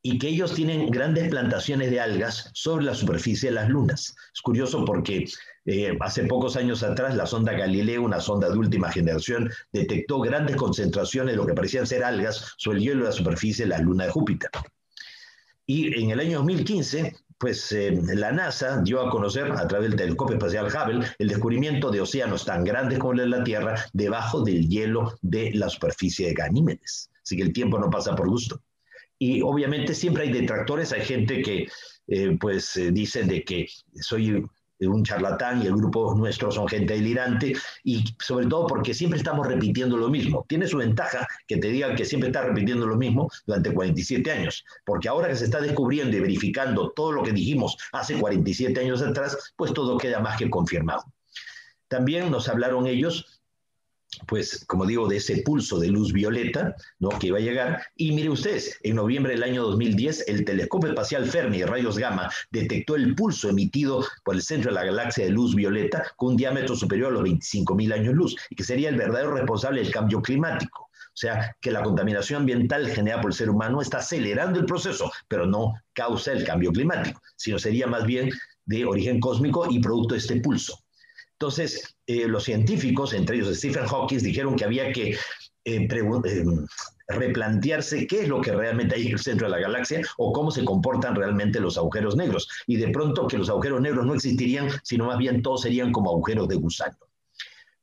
y que ellos tienen grandes plantaciones de algas sobre la superficie de las lunas. Es curioso porque eh, hace pocos años atrás la sonda Galileo, una sonda de última generación, detectó grandes concentraciones de lo que parecían ser algas sobre el hielo de la superficie de la luna de Júpiter. Y en el año 2015, pues eh, la NASA dio a conocer a través del telescopio espacial Hubble el descubrimiento de océanos tan grandes como la Tierra debajo del hielo de la superficie de Ganímedes. Así que el tiempo no pasa por gusto. Y obviamente siempre hay detractores, hay gente que eh, pues eh, dice de que soy un charlatán y el grupo nuestro son gente delirante y sobre todo porque siempre estamos repitiendo lo mismo. Tiene su ventaja que te digan que siempre está repitiendo lo mismo durante 47 años, porque ahora que se está descubriendo y verificando todo lo que dijimos hace 47 años atrás, pues todo queda más que confirmado. También nos hablaron ellos pues, como digo, de ese pulso de luz violeta, ¿no? Que iba a llegar. Y mire ustedes, en noviembre del año 2010, el telescopio espacial Fermi rayos gamma detectó el pulso emitido por el centro de la galaxia de luz violeta con un diámetro superior a los 25.000 años luz, y que sería el verdadero responsable del cambio climático. O sea, que la contaminación ambiental generada por el ser humano está acelerando el proceso, pero no causa el cambio climático, sino sería más bien de origen cósmico y producto de este pulso. Entonces, eh, los científicos, entre ellos Stephen Hawking, dijeron que había que eh, eh, replantearse qué es lo que realmente hay en el centro de la galaxia o cómo se comportan realmente los agujeros negros. Y de pronto que los agujeros negros no existirían, sino más bien todos serían como agujeros de gusano.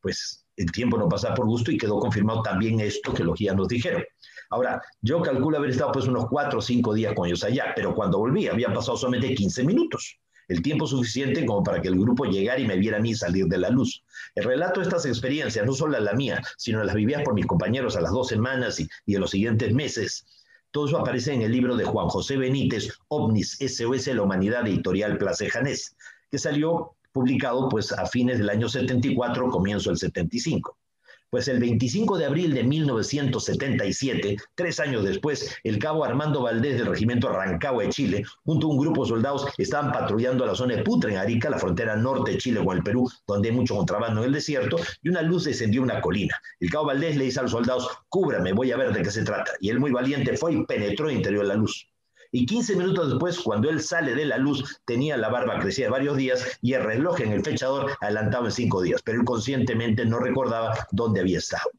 Pues el tiempo no pasa por gusto y quedó confirmado también esto que los guías nos dijeron. Ahora, yo calculo haber estado pues unos cuatro o cinco días con ellos allá, pero cuando volví habían pasado solamente 15 minutos el tiempo suficiente como para que el grupo llegara y me viera a mí salir de la luz. El relato de estas experiencias, no solo la mía, sino las vividas por mis compañeros a las dos semanas y, en los siguientes meses, todo eso aparece en el libro de Juan José Benítez, OVNIS SOS La Humanidad, editorial Place Janés, que salió publicado pues a fines del año 74, comienzo del 75. Pues el 25 de abril de 1977, tres años después, el cabo Armando Valdés del regimiento Rancagua de Chile, junto a un grupo de soldados, estaban patrullando la zona de Putra, en Arica, la frontera norte de Chile con el Perú, donde hay mucho contrabando en el desierto, y una luz descendió una colina. El cabo Valdés le dice a los soldados, cúbrame, voy a ver de qué se trata. Y él muy valiente fue y penetró interior de la luz. Y 15 minutos después, cuando él sale de la luz, tenía la barba crecida varios días y el reloj en el fechador adelantaba en cinco días, pero él conscientemente no recordaba dónde había estado.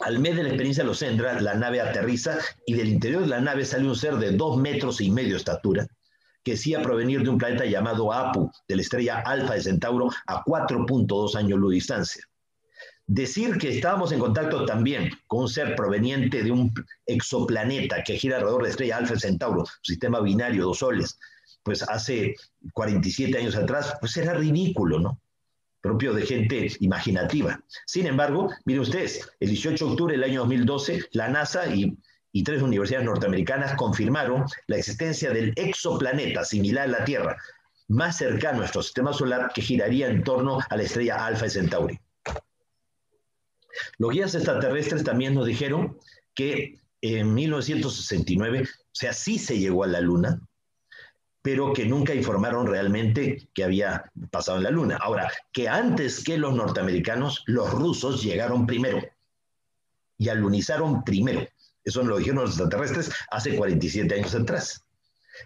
Al mes de la experiencia de los Sendra, la nave aterriza y del interior de la nave sale un ser de dos metros y medio de estatura, que decía provenir de un planeta llamado Apu, de la estrella Alfa de Centauro, a 4.2 años luz de distancia. Decir que estábamos en contacto también con un ser proveniente de un exoplaneta que gira alrededor de la estrella Alfa Centauro, sistema binario, dos soles, pues hace 47 años atrás, pues era ridículo, ¿no? Propio de gente imaginativa. Sin embargo, miren ustedes, el 18 de octubre del año 2012, la NASA y, tres universidades norteamericanas confirmaron la existencia del exoplaneta similar a la Tierra, más cercano a nuestro sistema solar que giraría en torno a la estrella Alfa Centauri. Los guías extraterrestres también nos dijeron que en 1969, o sea, sí se llegó a la Luna, pero que nunca informaron realmente que había pasado en la Luna. Ahora, que antes que los norteamericanos, los rusos llegaron primero y alunizaron primero. Eso lo dijeron los extraterrestres hace 47 años atrás.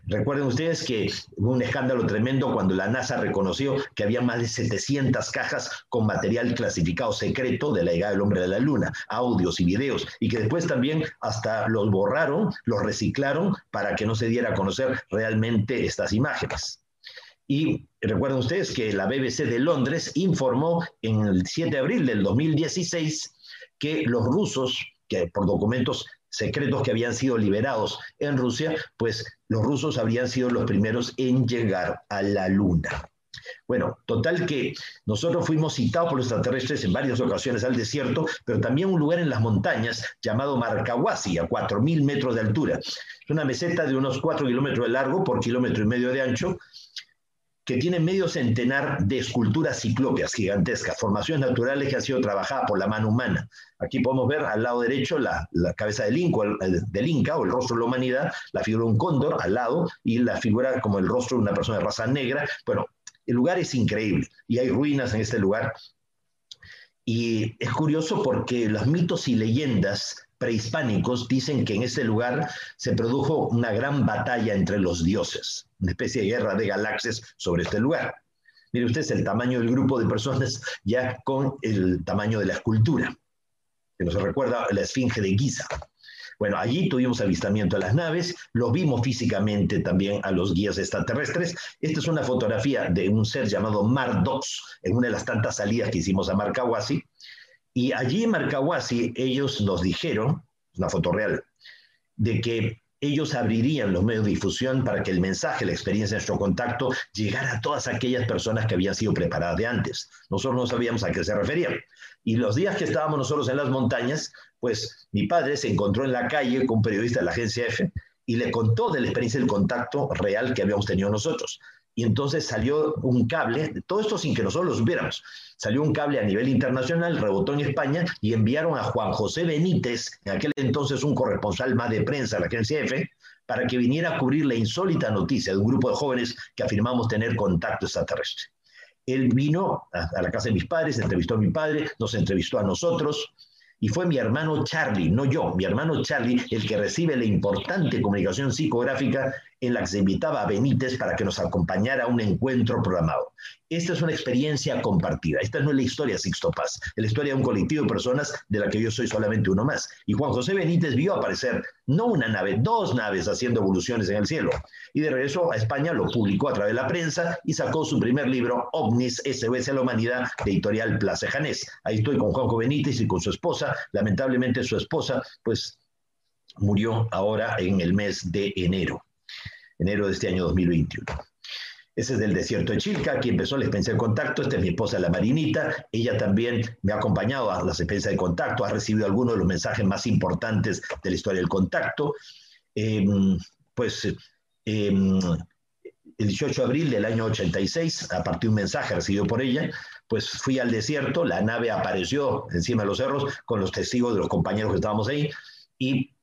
Recuerden ustedes que hubo un escándalo tremendo cuando la NASA reconoció que había más de 700 cajas con material clasificado secreto de la llegada del hombre a la Luna, audios y videos, y que después también hasta los borraron, los reciclaron para que no se diera a conocer realmente estas imágenes. Y recuerden ustedes que la BBC de Londres informó en el 7 de abril del 2016 que los rusos, que por documentos secretos que habían sido liberados en Rusia, pues los rusos habrían sido los primeros en llegar a la Luna. Bueno, total que nosotros fuimos citados por los extraterrestres en varias ocasiones al desierto, pero también un lugar en las montañas llamado Marcahuasi, a 4.000 metros de altura. Es una meseta de unos 4 kilómetros de largo por kilómetro y medio de ancho, que tiene medio centenar de esculturas ciclópeas gigantescas, formaciones naturales que han sido trabajadas por la mano humana. Aquí podemos ver al lado derecho la, cabeza del Inca, del Inca o el rostro de la humanidad, la figura de un cóndor al lado y la figura como el rostro de una persona de raza negra. Bueno, el lugar es increíble y hay ruinas en este lugar. Y es curioso porque los mitos y leyendas prehispánicos dicen que en ese lugar se produjo una gran batalla entre los dioses, una especie de guerra de galaxias sobre este lugar. Mire usted el tamaño del grupo de personas ya con el tamaño de la escultura, que nos recuerda la esfinge de Giza. Bueno, allí tuvimos avistamiento de las naves, lo vimos físicamente también a los guías extraterrestres. Esta es una fotografía de un ser llamado Mardox, en una de las tantas salidas que hicimos a Marcahuasi, y allí en Marcahuasi ellos nos dijeron, una foto real, de que ellos abrirían los medios de difusión para que el mensaje, la experiencia de nuestro contacto llegara a todas aquellas personas que habían sido preparadas de antes. Nosotros no sabíamos a qué se referían. Y los días que estábamos nosotros en las montañas, pues mi padre se encontró en la calle con un periodista de la agencia F y le contó de la experiencia del contacto real que habíamos tenido nosotros y entonces salió un cable, todo esto sin que nosotros lo supiéramos, salió un cable a nivel internacional, rebotó en España y enviaron a Juan José Benítez, en aquel entonces un corresponsal más de prensa de la agencia EFE, para que viniera a cubrir la insólita noticia de un grupo de jóvenes que afirmamos tener contacto extraterrestre. Él vino a, la casa de mis padres, entrevistó a mi padre, nos entrevistó a nosotros, y fue mi hermano Charlie, no yo, mi hermano Charlie, el que recibe la importante comunicación psicográfica en la que se invitaba a Benítez para que nos acompañara a un encuentro programado. Esta es una experiencia compartida. Esta no es la historia de Sixto Paz, es la historia de un colectivo de personas de la que yo soy solamente uno más. Y Juan José Benítez vio aparecer no una nave, dos naves haciendo evoluciones en el cielo. Y de regreso a España lo publicó a través de la prensa y sacó su primer libro, OVNIS, SOS a la Humanidad, de editorial Plaza Janés. Ahí estoy con Juanjo Benítez y con su esposa. Lamentablemente su esposa, pues murió ahora en el mes de enero enero de este año 2021. Ese es del desierto de Chilca, aquí empezó la experiencia de contacto. Esta es mi esposa, la Marinita. Ella también me ha acompañado a la experiencia de contacto, ha recibido algunos de los mensajes más importantes de la historia del contacto. Em, pues em, el 18 de abril del año 86, a partir de un mensaje recibido por ella, pues fui al desierto, la nave apareció encima de los cerros con los testigos de los compañeros que estábamos ahí, y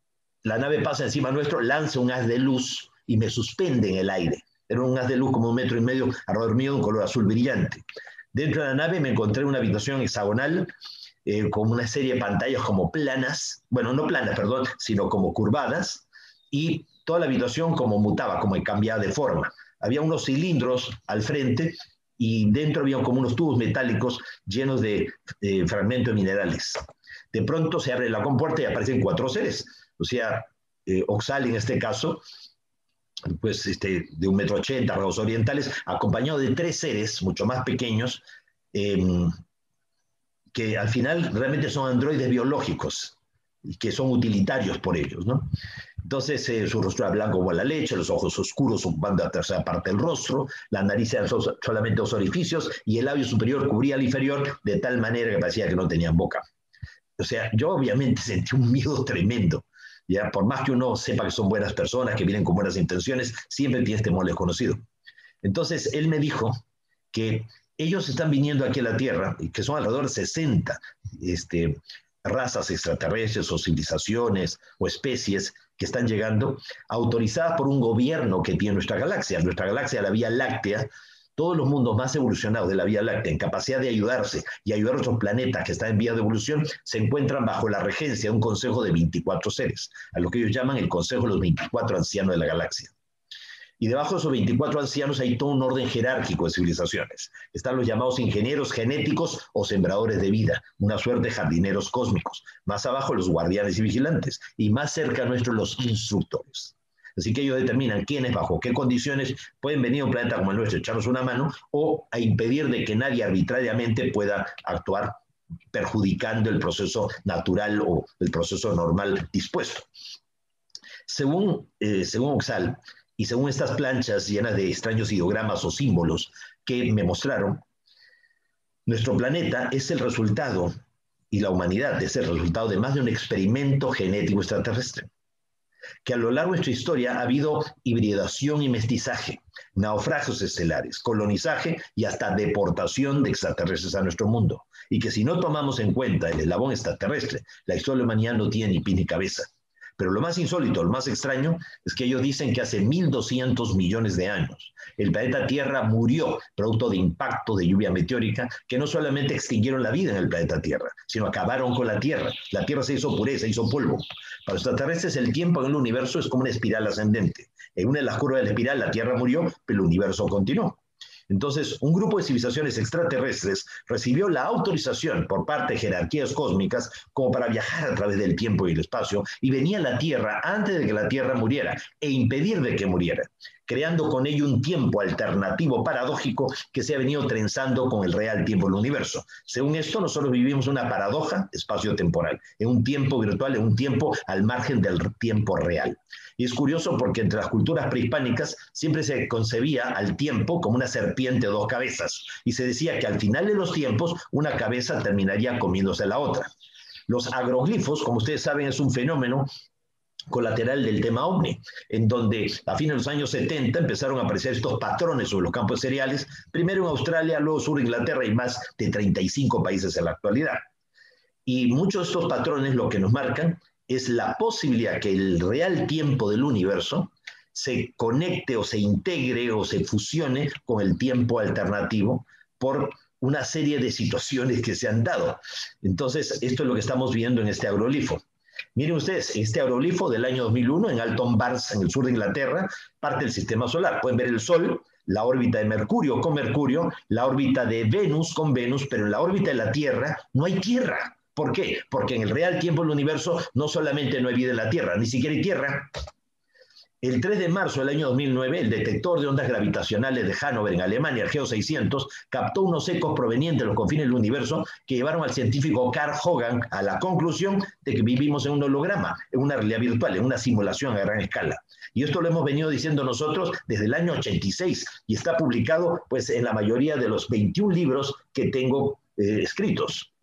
la nave pasa encima nuestro, lanza un haz de luz y me suspende en el aire. Era un haz de luz como un metro y medio alrededor mío, un color azul brillante. Dentro de la nave me encontré una habitación hexagonal eh, con una serie de pantallas como planas, bueno, no planas, perdón, sino como curvadas, y toda la habitación como mutaba, como cambiaba de forma. Había unos cilindros al frente y dentro había como unos tubos metálicos llenos de fragmentos minerales. De pronto se abre la compuerta y aparecen cuatro seres, o sea, eh, Oxal en este caso, pues, este, de un metro ochenta, rasgos orientales, acompañado de tres seres mucho más pequeños, em, que al final realmente son androides biológicos que son utilitarios por ellos, ¿no? Entonces, eh, su rostro era blanco como la leche, los ojos oscuros ocupando la tercera parte del rostro, la nariz eran solamente dos orificios y el labio superior cubría el inferior de tal manera que parecía que no tenían boca. O sea, yo obviamente sentí un miedo tremendo ¿ya? Por más que uno sepa que son buenas personas, que vienen con buenas intenciones, siempre tiene temor desconocido. Entonces, él me dijo que ellos están viniendo aquí a la Tierra, que son alrededor de 60 este, razas extraterrestres o civilizaciones o especies que están llegando, autorizadas por un gobierno que tiene nuestra galaxia. Nuestra galaxia, la Vía Láctea, todos los mundos más evolucionados de la Vía Láctea en capacidad de ayudarse y ayudar a otros planetas que están en vía de evolución se encuentran bajo la regencia de un consejo de 24 seres, a lo que ellos llaman el Consejo de los 24 Ancianos de la Galaxia. Y debajo de esos 24 ancianos hay todo un orden jerárquico de civilizaciones. Están los llamados ingenieros genéticos o sembradores de vida, una suerte de jardineros cósmicos. Más abajo los guardianes y vigilantes. Y más cerca nuestros los instructores. Así que ellos determinan quiénes, bajo qué condiciones pueden venir a un planeta como el nuestro, echarnos una mano o a impedir de que nadie arbitrariamente pueda actuar perjudicando el proceso natural o el proceso normal dispuesto. Según, eh, según Oxal, y según estas planchas llenas de extraños ideogramas o símbolos que me mostraron, nuestro planeta es el resultado, y la humanidad es el resultado de más de un experimento genético extraterrestre. Que a lo largo de nuestra historia ha habido hibridación y mestizaje, naufragios estelares, colonizaje y hasta deportación de extraterrestres a nuestro mundo. Y que si no tomamos en cuenta el eslabón extraterrestre, la historia de humanidad no tiene ni pie ni cabeza. Pero lo más insólito, lo más extraño, es que ellos dicen que hace 1.200 millones de años el planeta Tierra murió producto de impacto de lluvia meteórica que no solamente extinguieron la vida en el planeta Tierra, sino acabaron con la Tierra. La Tierra se hizo pureza, hizo polvo. Para los extraterrestres el tiempo en el universo es como una espiral ascendente. En una de las curvas de la espiral la Tierra murió, pero el universo continuó. Entonces, un grupo de civilizaciones extraterrestres recibió la autorización por parte de jerarquías cósmicas como para viajar a través del tiempo y el espacio y venía a la Tierra antes de que la Tierra muriera e impedir de que muriera, creando con ello un tiempo alternativo paradójico que se ha venido trenzando con el real tiempo del universo. Según esto, nosotros vivimos una paradoja espacio-temporal, en un tiempo virtual, en un tiempo al margen del tiempo real. Y es curioso porque entre las culturas prehispánicas siempre se concebía al tiempo como una serpiente de dos cabezas y se decía que al final de los tiempos una cabeza terminaría comiéndose la otra. Los agroglifos, como ustedes saben, es un fenómeno colateral del tema ovni, en donde a fines de los años 70 empezaron a aparecer estos patrones sobre los campos cereales, primero en Australia, luego sur Inglaterra y más de 35 países en la actualidad. Y muchos de estos patrones lo que nos marcan es la posibilidad que el real tiempo del universo se conecte o se integre o se fusione con el tiempo alternativo por una serie de situaciones que se han dado. Entonces, esto es lo que estamos viendo en este agroglifo. Miren ustedes, este agroglifo del año 2001 en Alton Bars, en el sur de Inglaterra, parte del sistema solar. Pueden ver el Sol, la órbita de Mercurio con Mercurio, la órbita de Venus con Venus, pero en la órbita de la Tierra no hay Tierra. ¿Por qué? Porque en el real tiempo del universo no solamente no hay vida en la Tierra, ni siquiera hay Tierra. El 3 de marzo del año 2009, el detector de ondas gravitacionales de Hannover en Alemania, el GEO 600, captó unos ecos provenientes de los confines del universo que llevaron al científico Carl Hogan a la conclusión de que vivimos en un holograma, en una realidad virtual, en una simulación a gran escala. Y esto lo hemos venido diciendo nosotros desde el año 86 y está publicado pues en la mayoría de los 21 libros que tengo eh, escritos.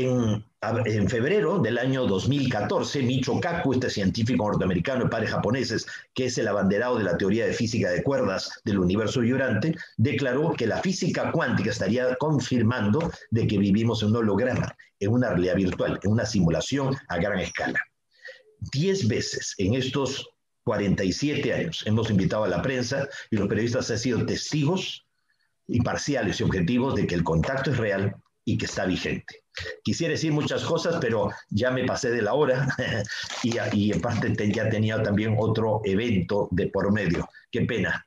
En, febrero del año 2014, Micho Kaku, este científico norteamericano de padres japoneses, que es el abanderado de la teoría de física de cuerdas del universo vibrante, declaró que la física cuántica estaría confirmando de que vivimos en un holograma, en una realidad virtual, en una simulación a gran escala. Diez veces en estos 47 años hemos invitado a la prensa y los periodistas han sido testigos imparciales y objetivos de que el contacto es real y que está vigente. Quisiera decir muchas cosas, pero ya me pasé de la hora y, y en parte ya tenía también otro evento de por medio. Qué pena.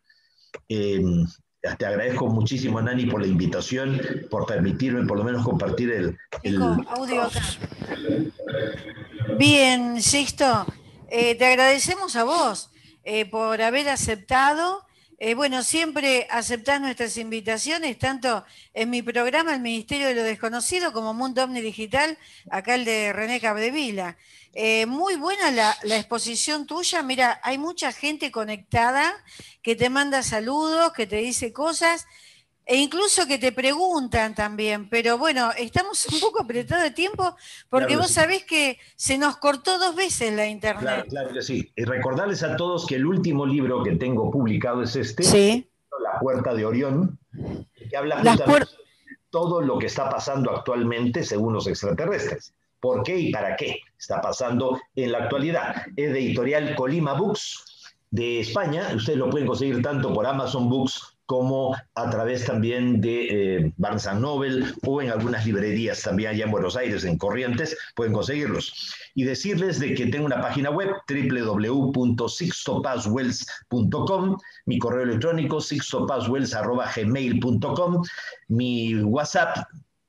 Em, te agradezco muchísimo, Nani, por la invitación, por permitirme por lo menos compartir el... audio Bien, Sixto, eh, te agradecemos a vos eh, por haber aceptado eh, bueno, siempre aceptás nuestras invitaciones, tanto en mi programa El Ministerio de lo Desconocido como Mundo Omni Digital, acá el de René Cabdevila. Eh, muy buena la, la, exposición tuya, mira, hay mucha gente conectada que te manda saludos, que te dice cosas. E incluso que te preguntan también, pero bueno, estamos un poco apretados de tiempo porque vos sabés que se nos cortó dos veces la internet. Claro, claro que sí. Y recordarles a todos que el último libro que tengo publicado es este, sí. La Puerta de Orión, que habla justamente de todo lo que está pasando actualmente según los extraterrestres. ¿Por qué y para qué está pasando en la actualidad? Es de editorial Colima Books de España. Ustedes lo pueden conseguir tanto por Amazon Books como a través también de eh, Barnes Noble o en algunas librerías también allá en Buenos Aires, en Corrientes, pueden conseguirlos. Y decirles de que tengo una página web www.sixtopaswells.com, mi correo electrónico sixtopaswells.gmail.com, mi WhatsApp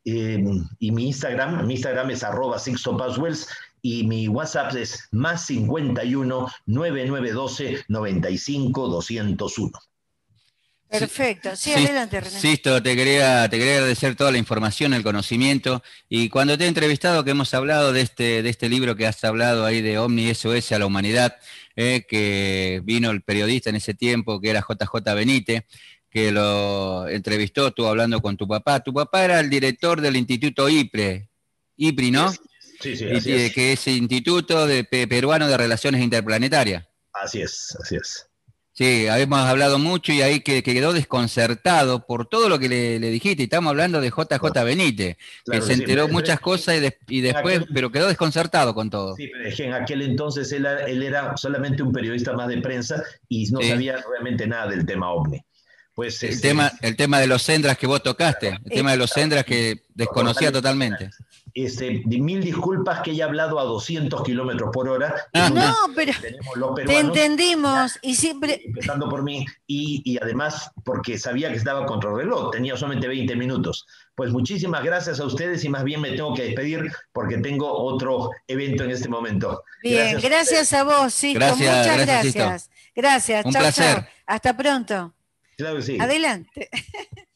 eh, y mi Instagram, mi Instagram es arroba sixtopaswells y mi WhatsApp es más 51 9912 95 201. Perfecto, sí, adelante René. Sisto, te quería, te quería agradecer toda la información, el conocimiento, y cuando te he entrevistado que hemos hablado de este, de este libro que has hablado ahí de Omni SOS a la humanidad, eh, que vino el periodista en ese tiempo, que era JJ Benítez, que lo entrevistó, tú hablando con tu papá. Tu papá era el director del Instituto IPRE, IPRI, ¿no? Sí, sí, así es. que es Instituto de Pe- Peruano de Relaciones Interplanetarias. Así es, así es. Sí, habíamos hablado mucho y ahí que, que quedó desconcertado por todo lo que le, le dijiste. Y estamos hablando de JJ Benítez, Claro que se enteró muchas cosas y, des- y después, Aquel- pero quedó desconcertado con todo. Sí, pero es que en aquel entonces él, era- él era solamente un periodista más de prensa y no Sí. sabía realmente nada del tema ovni. Pues El este, tema, el tema de los Sendras que vos tocaste, el tema de los Sendras que desconocía totalmente. este, mil disculpas que haya hablado a 200 kilómetros por hora. Ah. No, pero los te entendimos y siempre... empezando por mí, y, y además porque sabía que estaba contra el reloj, tenía solamente 20 minutos. Pues muchísimas gracias a ustedes y más bien me tengo que despedir porque tengo otro evento en este momento. Bien, gracias, a vos, Sisto. Gracias, Muchas gracias, gracias. Gracias. Un chau, placer. chau. Hasta pronto. Claro que sí. Adelante.